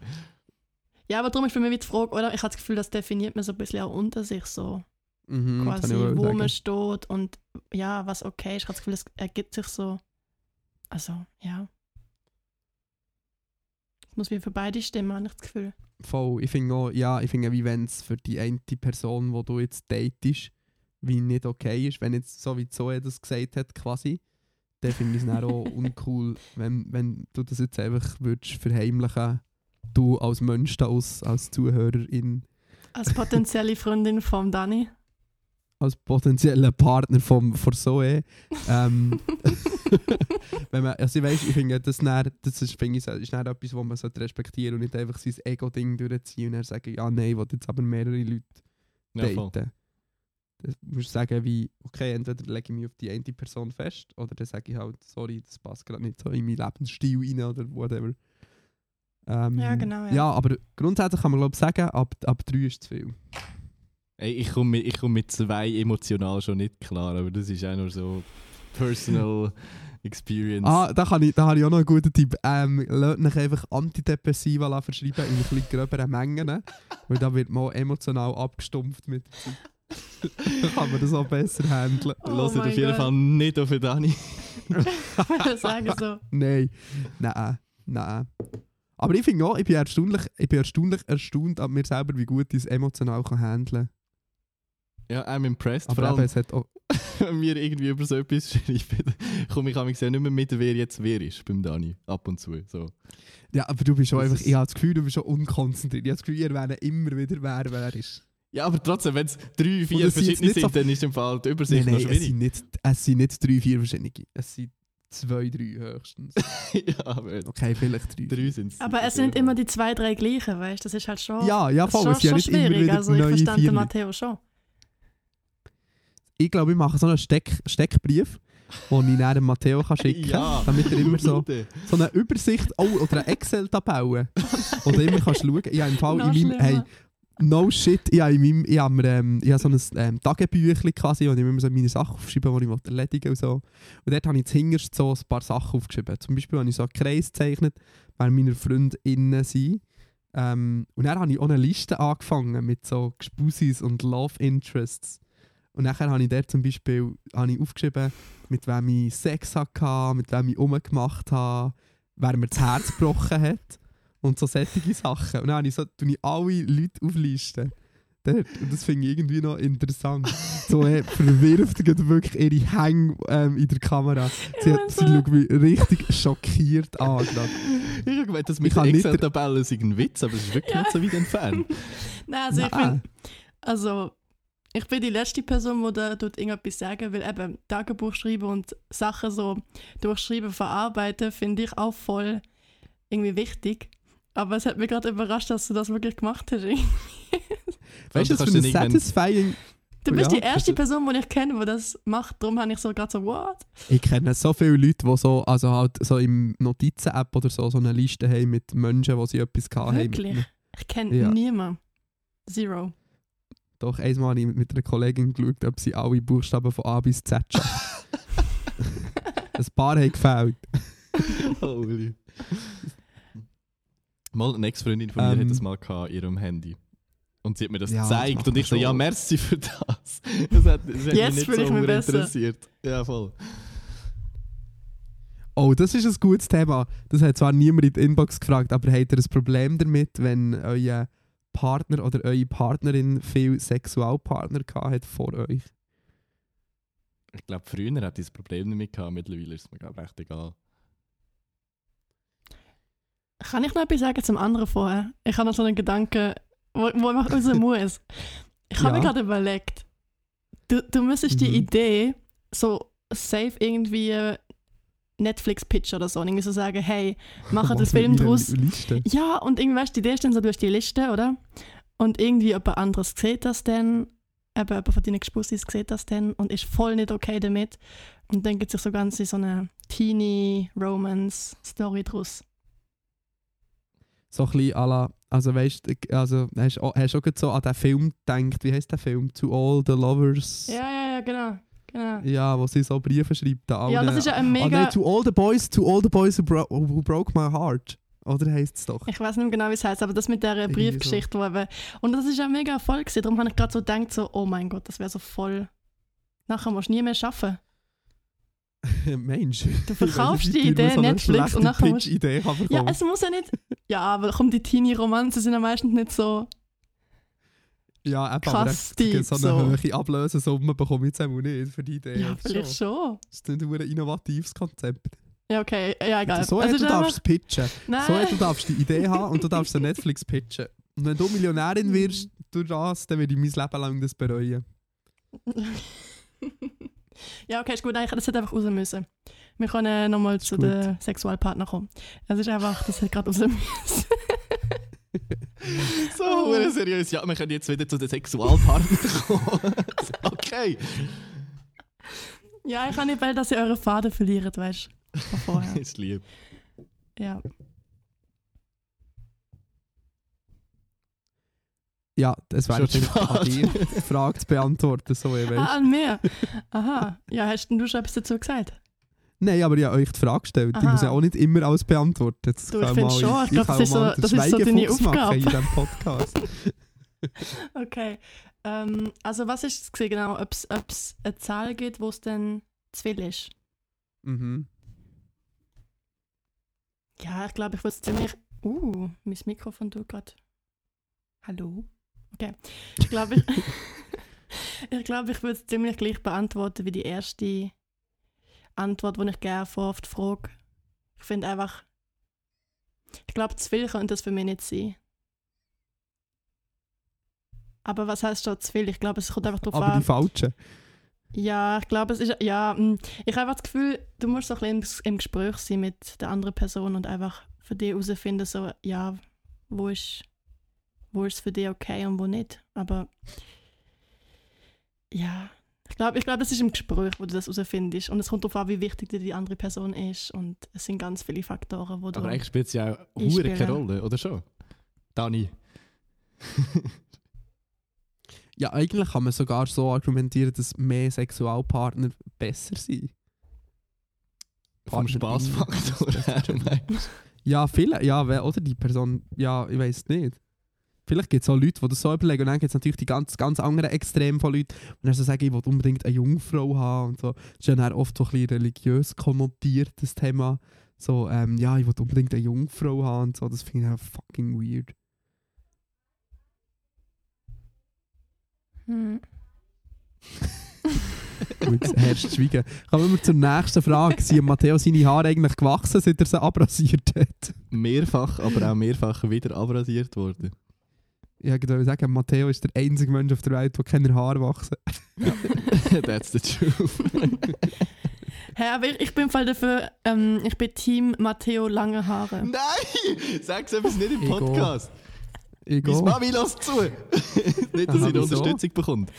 Ja, aber darum ist für mich die Frage, oder? Ich habe das Gefühl, das definiert man so ein bisschen auch unter sich so. Mhm, quasi, wo sagen. man steht und ja, was okay ist. Ich habe das Gefühl, es ergibt sich so. Also, ja. Muss wie für beide stimmen, habe ich das Gefühl. Voll. Ich finde auch, ja, ich finde, wie wenn es für die eine Person, die du jetzt datest, wie nicht okay ist, wenn jetzt so wie Zoe das gesagt hat, quasi, dann finde ich es dann auch <laughs> uncool, wenn, wenn du das jetzt einfach würdest verheimlichen du als Mensch da aus, als Zuhörerin, Als potenzielle Freundin von Dani. Als potenzieller Partner vom, von Zoe, ähm, <laughs> wenn man, also ich weiss, ich finde, das, dann, das ist, finde ich, ist dann etwas, was man sollte respektieren und nicht einfach sein Ego-Ding durchziehen und dann sagen, ja nein, ich will jetzt aber mehrere Leute Ja, daten. Das musst du sagen wie, okay, entweder lege ich mich auf die eine Person fest oder dann sage ich halt, sorry, das passt gerade nicht so in meinen Lebensstil rein oder whatever. Ähm, Ja, genau, ja. Ja, aber grundsätzlich kann man glaube ich sagen, ab, ab drei ist zu viel. Ey, ich komme mit, ich komm mit zwei emotional schon nicht klar, aber das ist auch nur so personal <laughs> experience. Ah, da, kann ich, da habe ich auch noch einen guten Tipp. Ähm, lasst euch einfach Antidepressiva verschreiben in ein bisschen gröberen Mengen, weil da wird man auch emotional abgestumpft mit dann <laughs> kann man das auch besser handeln. Oh Hört mein auf jeden. Fall nicht auf den Dani. Ich <laughs> sagen so. Nein, nein, nein. Aber ich finde auch, ich bin erstaunlich, ich bin erstaunlich erstaunt an mir selber, wie gut ich es emotional kann handeln Ja, I'm impressed. Aber allem, es hat auch, <laughs> wenn wir irgendwie über so etwas <laughs> schreiben, komme ich manchmal nicht mehr mit, wer jetzt wer ist beim Dani. Ab und zu. So. ja, aber du bist schon einfach, ist- ich habe das Gefühl, du bist schon unkonzentriert. Ich habe das Gefühl, ihr werdet immer wieder wer wer ist. Ja, aber trotzdem, wenn es drei, vier es sind verschiedene nicht so- sind, dann ist im Fall die Übersicht Nein, noch nein, es schwierig. sind, nicht, es sind nicht drei, vier verschiedene. Es sind zwei, drei höchstens. <laughs> ja, aber Okay, vielleicht drei. drei sind es. Aber es sind immer die zwei, drei gleichen, weißt du? Das ist halt schon. Ja, ja, das ist voll. Es schon, sind ja schon nicht immer schwierig. Also ich vier den. Matteo schon. Ich glaube, ich mache so einen Steck, Steckbrief, den ich dann dem Matteo kann schicken kann, Ja. damit er immer so, so eine Übersicht, oh, oder eine Excel-Tabelle, du immer kannst schauen. Ich habe im Fall in meinem, hey, no shit, ich habe in meinem, ich habe mir, ähm, ich habe so ein ähm, Tagebüchlein quasi, wo ich immer so meine Sachen aufschreibe, die ich erledigen und so. Und dort habe ich zuhinterst so ein paar Sachen aufgeschrieben. Zum Beispiel habe ich so einen Kreis gezeichnet, wer meine FreundInnen sind. Ähm, und dann habe ich auch eine Liste angefangen mit so Gespusis und Love Interests. Und nachher habe ich dort zum Beispiel habe ich aufgeschrieben, mit wem ich Sex hatte, mit wem ich rumgemacht habe, wer mir das Herz <laughs> gebrochen hat und so solche Sachen. Und dann habe ich so, tue ich alle Leute auflisten. Dort. Und das finde ich irgendwie noch interessant. So äh, verwirft wirklich ihre Hänge ähm, in der Kamera. Sie, hat, sie schaut mich richtig schockiert an. gerade. <laughs> Ich habe gemeint, das Ich mit kann der Excel-Tabelle ist ein Witz, aber es ist wirklich Ja. nicht so weit entfernt. <laughs> Nein, also ich Nein. bin. Also, ich bin die letzte Person, die da tut irgendetwas sagen will. Eben Tagebuch schreiben und Sachen so durchschreiben, verarbeiten, finde ich auch voll irgendwie wichtig. Aber es hat mich gerade überrascht, dass du das wirklich gemacht hast. <laughs> Weißt du, Du das für irgendwann- satisfying. Du bist Ja, die erste das- Person, die ich kenne, die das macht. Darum habe ich so gerade so, what? Ich kenne so viele Leute, die so, also halt so im Notizen-App oder so, so eine Liste haben mit Menschen, die sie etwas gehabt haben. mit Wirklich? Ich kenne Ja. niemanden. Zero. Doch, einmal habe ich mit einer Kollegin geschaut, ob sie alle Buchstaben von A bis Z schafft. <laughs> Ein paar haben gefällt. Holy. Mal eine Ex-Freundin von mir Ähm. hat das mal gehabt, in ihrem Handy. Und sie hat mir das Ja, das gezeigt macht und ich so, ja, merci für das. Das hat, das hat Jetzt mich nicht ich so mich besser. interessiert. Ja, voll. Oh, das ist ein gutes Thema. Das hat zwar niemand in die Inbox gefragt, aber habt ihr ein Problem damit, wenn euer Partner oder eure Partnerin viel Sexualpartner gehabt hat vor euch? Ich glaube, früher hat dieses Problem damit gehabt, mittlerweile ist es mir glaub, ich, recht egal. Kann ich noch etwas sagen zum anderen vorher? Ich habe noch so einen Gedanken, wo, wo ich raus <laughs> muss. Ich habe Ja. mir gerade überlegt, du, du müsstest die Mhm. Idee so safe irgendwie Netflix-Pitch oder so, und irgendwie so sagen, hey, Was mit Film draus. Liste? Ja, und irgendwie, weißt du, die Idee ist dann so, du hast die Liste, oder? Und irgendwie jemand anderes sieht das dann, eben jemand von deinen Gespussis sieht das dann und ist voll nicht okay damit. Und dann gibt sich so ganz so eine Teenie-Romance-Story draus. So ein bisschen à la, also weißt du, also, hast du auch, hast du auch so an den Film gedacht, wie heißt der Film? To All the Lovers? Ja, ja, ja, genau. Genau. Ja, wo sie so Briefe schreibt. Ja, das ist ja ein Ah, mega. nein, to all the boys, to all the boys who, bro who broke my heart. Oder heisst es doch? ich weiß nicht mehr genau, wie es heißt, aber das mit der Irgendwie Briefgeschichte, wo eben. Und das ist ja ein mega Erfolg gewesen. Darum habe ich gerade so gedacht, so, oh mein Gott, das wäre so voll. Nachher musst du nie mehr arbeiten. <laughs> Mensch. Du <laughs> verkaufst die Idee so Netflix und nachher musst Pitch-Idee kann Ja, bekommen. es muss ja nicht. Ja, aber komm, die Teenie-Romanzen sind ja meistens nicht so. Ja, eben, aber deep, so eine so. hohe Ablösesumme bekomme ich jetzt auch nicht für die Idee. Ja, vielleicht schon. Das ist nicht ein innovatives Konzept. Ja, okay, ja, egal. So, Es du darfst einfach- es pitchen. Nein. So, du darfst die Idee haben und du darfst sie Netflix pitchen. Und wenn du Millionärin wirst <laughs> durch das, dann würde ich mein Leben lang das bereuen. ja, okay, ist gut. Nein, das hätte einfach raus müssen. Wir können nochmal zu gut. den Sexualpartner kommen. Es ist einfach, das hat gerade raus <laughs> müssen. <laughs> So, hure seriös. Ja, wir können jetzt wieder zu den Sexualpartnern <laughs> kommen. okay. ja, ich kann nicht, weil dass ihr eure Faden verliert, weißt du, von vorher. <laughs> Ist lieb. Ja. Ja, das wäre jetzt an dir, die Frage zu beantworten. So, ich Ah, an mir? Aha. Ja, hast denn du schon etwas dazu gesagt? Nein, aber ich habe euch die Frage gestellt. Ich Aha. muss ja auch nicht immer alles beantworten. Das Du, ich finde schon. Ich glaube, kann das ist so- das ist so deine Aufgabe. in diesem Podcast. <laughs> <laughs> Okay. Ähm, also was ist es genau? Ob es eine Zahl gibt, wo es dann zu viel ist? mhm. Ja, ich glaube, ich würde es ziemlich... Uh, mein Mikrofon tut gerade... Hallo? Okay. Ich glaube, ich, <laughs> ich, glaube, ich würde es ziemlich gleich beantworten wie die erste Antwort, die ich gerne vor oft frage. Ich finde einfach... Ich glaube, zu viel könnte das für mich nicht sein. Aber was heißt schon zu viel? Ich glaube, es kommt einfach darauf Aber an. die falschen. Ja, ich glaube, es ist. Ja, mm, ich habe einfach das Gefühl, du musst so ein bisschen im, Gespräch sein mit der anderen Person und einfach für dich herausfinden, so, ja, wo ist, wo ist es für dich okay und wo nicht. Aber ja, ich glaube, ich glaub, das ist im Gespräch, wo du das herausfindest. Und es kommt darauf an, wie wichtig dir die andere Person ist. Und es sind ganz viele Faktoren, wo du. Aber eigentlich spielt es ja auch keine. Rolle, oder schon? Dani. <laughs> Ja, eigentlich kann man sogar so argumentieren, dass mehr Sexualpartner besser sind. Vom. Spaßfaktor her? <laughs> Ja, viele, ja, oder die Person, ja, ich weiß nicht. Vielleicht gibt es auch Leute, die das so überlegen und dann gibt es natürlich die ganz, ganz anderen Extreme von Leuten, die dann so sagen, ich will unbedingt eine Jungfrau haben und so. Das ist ja dann oft so ein bisschen religiös konnotiert, das Thema. So, ähm, ja, ich will unbedingt eine Jungfrau haben und so, das finde ich auch fucking weird. Hm. <laughs> Gut, herrscht Schweigen. Kommen wir zur nächsten Frage. Sind Matteo seine Haare eigentlich gewachsen, seit er sie abrasiert hat? Mehrfach, aber auch mehrfach wieder abrasiert worden. Ich wollte sagen, Matteo ist der einzige Mensch auf der Welt, der keine Haare wachsen. <laughs> That's the truth. <laughs> Hä, aber ich, ich bin im Fall dafür, ähm, ich bin Team Matteo lange Haare. Nein! Sag's etwas nicht im Podcast. Ich Meine gehe. Mami lässt zu. <laughs> nicht, dass sie wieso? Unterstützung bekommt.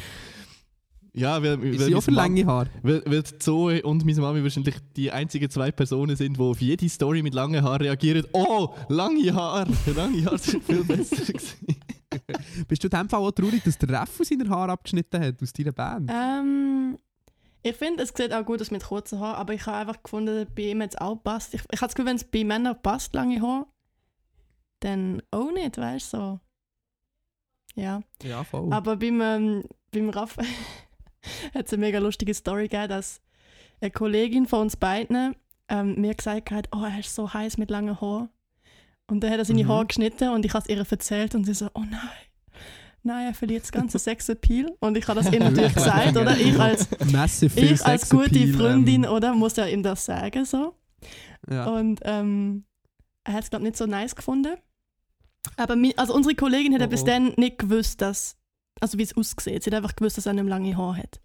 Ja, weil, weil, sie auch für lange Haare? Weil, weil Zoe und meine Mami wahrscheinlich die einzigen zwei Personen sind, die auf jede Story mit langen Haaren reagieren. Oh, lange Haare! Lange Haare sind viel besser gewesen. <laughs> Bist du in dem Fall auch traurig, dass der Raffu seine Haare abgeschnitten hat aus deiner Band? Ähm, ich finde, es sieht auch gut aus mit kurzen Haaren, aber ich habe einfach gefunden, bei ihm jetzt auch passt. Ich, ich habe das Gefühl, wenn es bei Männern passt, lange Haare, dann auch nicht, weißt du, so. Ja, Ja, voll. aber beim, ähm, beim Raff <laughs> hat es eine mega lustige Story gegeben, dass eine Kollegin von uns beiden ähm, mir gesagt hat, oh, er ist so heiß mit langen Haaren. Und dann hat er seine Mhm. Haare geschnitten und ich habe es ihr erzählt und sie so, oh nein, nein, er verliert das ganze <laughs> Sexappeal. Und ich habe das ihm natürlich gesagt, oder? Ich als, ich als gute Freundin, Ähm, oder? Muss ja ihm das sagen, so. ja. Und ähm, er hat es, glaube ich, nicht so nice gefunden. Aber mi, also unsere Kollegin hat Oh, bis oh. dann nicht gewusst, dass, also wie es aussieht. Sie hat einfach gewusst, dass er nicht lange Haare hat.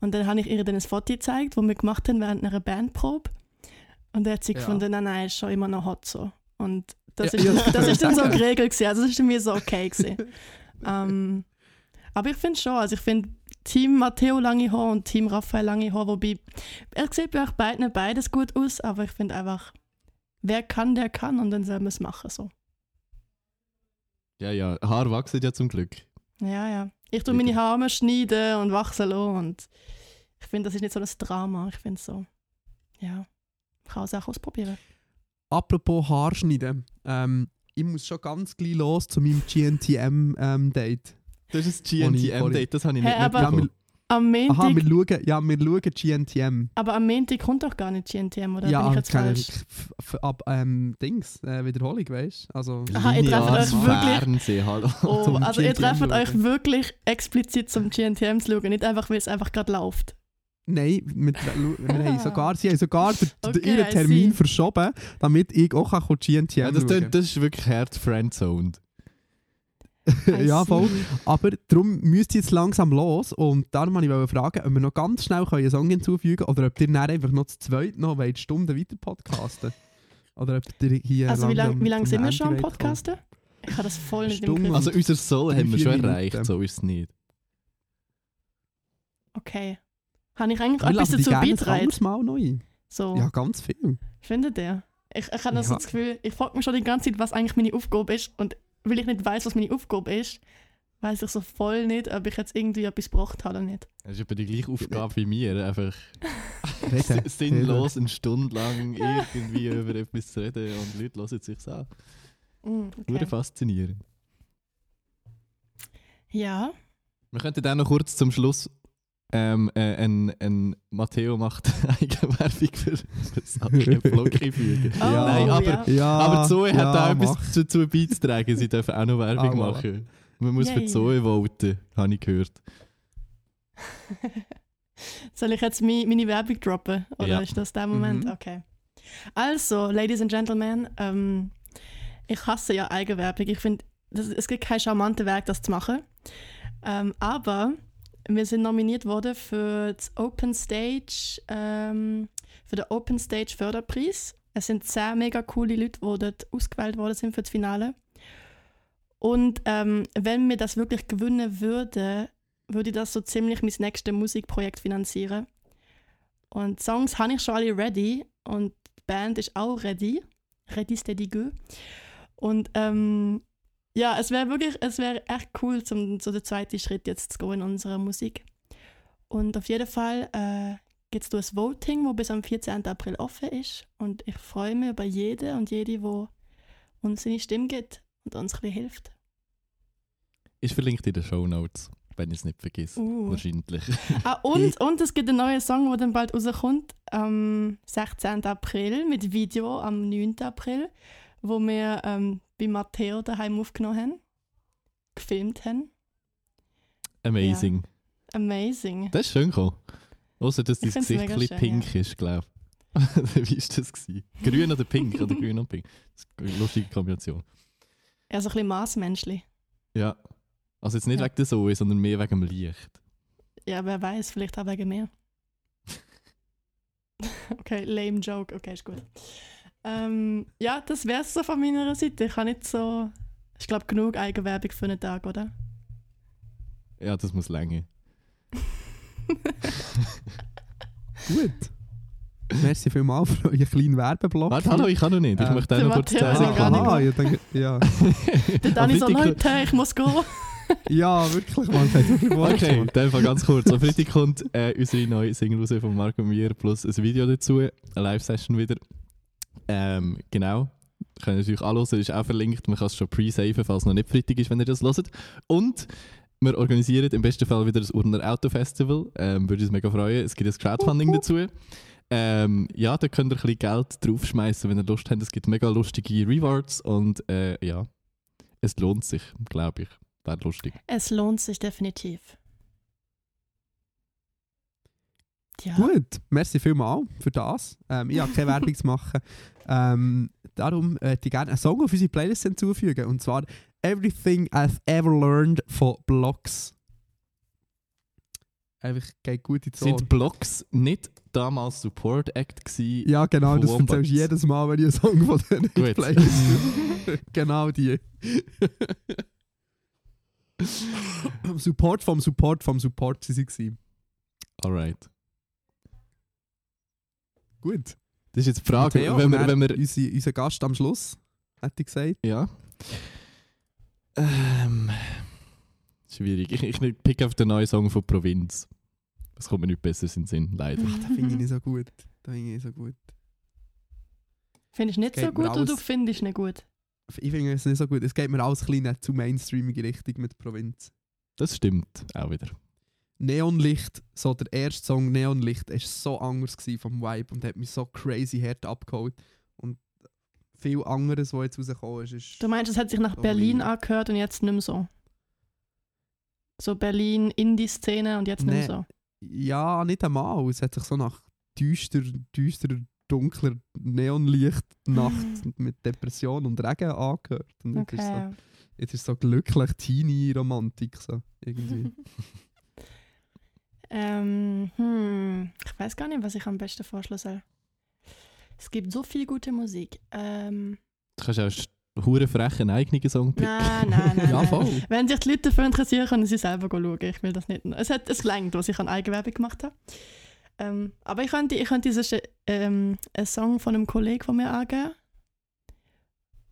Und dann habe ich ihr dann ein Foto gezeigt, das wir gemacht haben während einer Bandprobe. Und dann hat sie Ja. gefunden, nein, nein, ist schon immer noch hot so. Und das, Ja, ist, ja, das, das ist dann so <laughs> geregelt gewesen. Also das ist mich so okay gewesen. ähm, aber ich finde schon, also ich finde Team Matteo lange Haar und Team Raphael lange Haar, wobei er sieht bei euch beiden beides gut aus, aber ich finde einfach, wer kann, der kann und dann soll man es machen so. Ja, ja, Haar wachsen ja zum Glück. Ja, ja. Ich tue meine Haare schneiden und wachsen lassen und ich finde, das ist nicht so ein Drama. Ich finde es so, ja, ich kann es auch ausprobieren. Apropos Haarschneiden. Ähm, ich muss schon ganz gleich los zu meinem GNTM-Date. Das ist ich ein GNTM-Date, das habe ich nicht mitbekommen. Am Montag, aha, wir schauen, ja, wir schauen GNTM. aber am Montag kommt doch gar nicht GNTM, oder ja, bin ich jetzt keine- falsch? f- f- ab ähm, Dings, äh, Wiederholung, weißt du? Also, Aha, ihr trefft euch wirklich- Fernsehen, hallo. Oh, also ihr GNTM trefft euch wirklich explizit zum GNTM zu schauen, nicht einfach, weil es einfach gerade läuft. Nein, mit, wir haben sogar, sie haben sogar den, <laughs> Okay, ihren Termin see. verschoben, damit ich auch kann GNTM Ja, das, schauen das ist wirklich hart friendzoned. <laughs> Ja, voll. Aber darum müsst ihr jetzt langsam los und darum wollte ich fragen, ob wir noch ganz schnell einen Song hinzufügen können oder ob ihr dann einfach noch zu zweit noch wollt, Stunden weiter podcasten Oder ob ihr hier Also wie lange lang sind wir schon am Podcasten? Ich habe das voll nicht im Stunde. Griff. Also unser Soul haben wir schon Minuten. erreicht, so ist es nicht. Okay. Habe ich eigentlich etwas dazu beitragen? Mal ein. So, Ja, ganz viel. findet ihr? Ich, ich habe so Ja. das Gefühl, ich frage mich schon die ganze Zeit, was eigentlich meine Aufgabe ist. Und weil ich nicht weiß, was meine Aufgabe ist, weiß ich so voll nicht, ob ich jetzt irgendwie etwas gebracht habe oder nicht. Das ist etwa die gleiche Aufgabe wie mir, einfach <laughs> <laughs> sinnlos eine Stunde lang <laughs> irgendwie über etwas zu reden und Leute hören es sich an. Mm, okay. faszinierend. Ja, Wir könnten dann noch kurz zum Schluss ähm, äh, ein, ein Matteo macht <laughs> Eigenwerbung für, für das Vlog <laughs> einfügen. Oh, Ja. Nein, aber, ja. Ja, aber Zoe hat ja, da etwas mach. dazu beizutragen. Sie dürfen auch noch Werbung Ah, machen. Man muss für Yay. Zoe voten, habe ich gehört. <laughs> Soll ich jetzt meine Werbung droppen? Oder Ja. ist das der Moment? Mhm. Okay. Also, Ladies and Gentlemen, ähm, ich hasse ja Eigenwerbung. Ich finde, es gibt keinen charmanten Weg, das zu machen. Ähm, aber wir sind nominiert worden für das Open Stage, ähm, für den Open Stage Förderpreis. Es sind sehr mega coole Leute, die dort ausgewählt worden sind für das Finale. Und ähm, wenn wir das wirklich gewinnen würden, würde ich das so ziemlich mein nächstes Musikprojekt finanzieren. Und Songs habe ich schon alle ready und die Band ist auch ready. Ready, steady, go. Und ähm, ja, es wäre wirklich, es wäre echt cool, zum, so den zweiten Schritt jetzt zu gehen in unserer Musik. Und auf jeden Fall äh, gibt es da ein Voting, das bis am 14. April offen ist. Und ich freue mich über jeden und jede, die uns seine Stimme gibt und uns ein bisschen hilft. Ist verlinkt in den Show Notes, wenn ich es nicht vergesse. Uh. Wahrscheinlich. Ah, und, <laughs> und es gibt einen neuen Song, der dann bald rauskommt, am 16. April, mit Video am 9. April, wo wir ähm, bei Matteo daheim aufgenommen haben, gefilmt haben. Amazing. Amazing. Das ist schön gekommen. Außer dass dein Gesicht ein bisschen pink ist, glaube ich. <laughs> Wie war das? Gewesen? Grün oder pink? Oder grün und pink? Das ist eine lustige Kombination. Ja, so ein bisschen Maßmenschli. Ja. Also jetzt nicht Ja. wegen der Zoe, sondern mehr wegen dem Licht. Ja, wer weiß, vielleicht auch wegen mir. <laughs> okay, lame Joke. Okay, ist gut. Ähm, ja, das wär's so von meiner Seite. Ich habe nicht so. Ich glaube, genug Eigenwerbung für einen Tag, oder? Ja, das muss länger. <laughs> Gut. Merci vielmals für euren kleinen Werbeblock. Warte, hallo, ich kann noch nicht. Ich Äh, möchte auch der noch kurz 10 Matteo hat gar nicht Sekunden. Ah, ich denke, ja. Dann Dani so, Leute, ich muss gehen. <laughs> ja, wirklich, man. Okay, vorgestellt. dann einfach ganz kurz. Am Freitag kommt äh, unsere neue Single raus von Marco und mir plus ein Video dazu, eine Live-Session wieder. Ähm, genau. Könnt ihr euch anhören, ist auch verlinkt. Man kann es schon pre-saven, falls es noch nicht Freitag ist, wenn ihr das hört. Und wir organisieren im besten Fall wieder das Urner Auto Festival. Ähm, würde uns mega freuen. Es gibt ein Crowdfunding dazu. Ähm, ja, da könnt ihr ein bisschen Geld draufschmeißen, wenn ihr Lust habt. Es gibt mega lustige Rewards und äh, ja, es lohnt sich, glaube ich. Wäre lustig. Es lohnt sich definitiv. Ja. Gut, merci vielmals für das. Ähm, ich habe keine Werbung zu machen. Ähm, darum äh, ich gerne einen Song auf unsere Playlist hinzufügen. Und zwar Everything I've Ever Learned von Blocks. Einfach geht gut in die. Sind Blocks nicht damals Support Act gewesen? Ja, genau, das Wombats? erzählst du jedes Mal, wenn ich einen Song von denen Gut. Playlist <laughs> Genau die. <laughs> Support vom Support vom Support sie waren. Alright. Gut. Das ist jetzt die Frage, Matteo, wenn wir, wenn wir, Unser, unser Gast am Schluss, hätte ich gesagt. ja. Ähm, schwierig. Ich, ich pick auf den neuen Song von Provinz. Das kommt mir nicht besser in den Sinn, leider. Das finde ich nicht so gut. Das finde ich nicht so gut. Findest du nicht Geht so gut oder du findest nicht gut? Ich finde es nicht so gut. Es geht mir alles ein bisschen zu mainstreamige Richtung mit Provinz. Das stimmt auch wieder. Neonlicht, so der erste Song Neonlicht, war so anders vom Vibe und hat mich so crazy hart abgeholt. Und viel anderes, was jetzt rausgekommen ist, ist... Du meinst, es hat sich nach Berlin ja. angehört und jetzt nicht mehr so? So Berlin, Indie-Szene und jetzt nicht mehr Nee. so? ja, nicht einmal. Es hat sich so nach düster, düsterer, dunkler Neonlicht-Nacht <laughs> mit Depression und Regen angehört. Und jetzt, ist so, Okay. jetzt ist so glücklich Teenie-Romantik. So, irgendwie. <laughs> Ähm, hm, ich weiß gar nicht, was ich am besten vorschlagen soll. Es gibt so viel gute Musik. Ähm, Du kannst auch hure frechen eigenen Song picken. nein, nein, <laughs> nein. ja, nein. voll. Wenn sich die Leute dafür interessieren, können sie selber schauen. Ich will das nicht. Es hat es gelangt, was ich an Eigenwerbung gemacht habe. Ähm, aber ich könnte, ich könnte sonst, ähm, einen Song von einem Kollegen von mir angeben,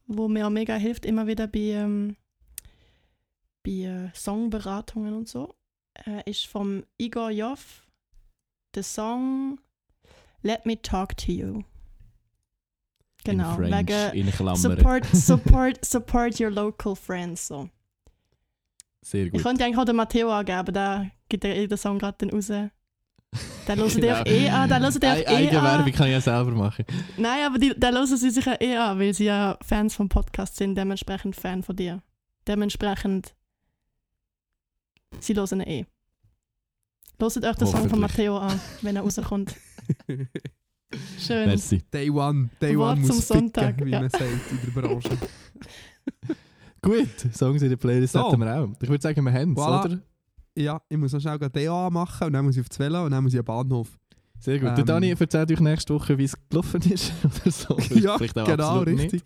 wo mir auch mega hilft, immer wieder bei, ähm, bei äh, Songberatungen und so. Äh, ist vom Igor Joff der Song Let Me Talk to You. Genau, In French, wegen in Klammern. support, <laughs> support, support your local friends. So. Sehr Ich gut. könnte eigentlich auch den Matteo angeben, aber der gibt ja den Song gerade dann raus. Den <laughs> hören die Genau. auch eh an. Den hören die auch eh Eigenwerbung an. kann ich ja selber machen. Nein, aber die, den hören sie sich ja eh an, weil sie ja Fans vom Podcast sind, dementsprechend Fan von dir. Dementsprechend, sie hören ihn eh. Hört euch den Song von. Matteo an, wenn er rauskommt. <laughs> Schön. Merci. Day One, Day Wort One zum muss Sonntag, ficken, wie ja. man sagt in der Branche. <laughs> Gut, Songs in der Playlist So. hätten wir auch. Ich würde sagen, wir haben es, Voilà. oder? ja, ich muss noch schnell DA machen und dann muss ich auf das Velo und dann muss ich am Bahnhof. Sehr gut. Ähm. Der Dani erzählt euch nächste Woche, wie es gelaufen ist. <laughs> oder so. ja, genau, richtig.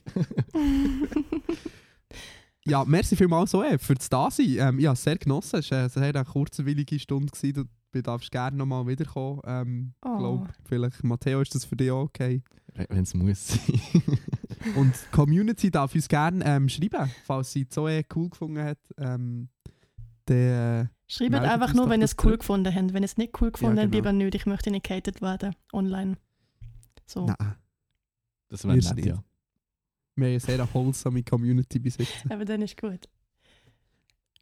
Ja, merci vielmals so eh, für das Dasein. Ähm, ja, sehr genossen. Es war eine sehr kurzwillige Stunde. Gewesen. Du darfst gerne nochmal wiederkommen. Ähm, Oh. glaub, vielleicht, Matteo, ist das für dich auch okay? Wenn es muss sein. <laughs> Und die Community darf uns gerne ähm, schreiben, falls sie so eh cool gefunden hat. Ähm, der, Schreibt einfach nur, wenn ihr es cool gefunden habt. Wenn ihr es nicht cool gefunden habt, genau. lieber nicht. Ich möchte nicht gehatet werden online. So. Nein, Das wäre nett, nicht. ja. Wir haben eine sehr wholesome Community bis jetzt. Aber dann ist gut.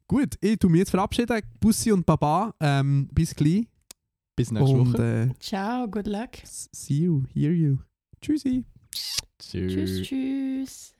Gut, ich tue mich jetzt verabschieden. Bussi und Baba, ähm, bis gleich. Bis nächste und Woche. äh, Ciao, good luck. see you, hear you. Tschüssi. Tschüss. Tschüss, tschüss.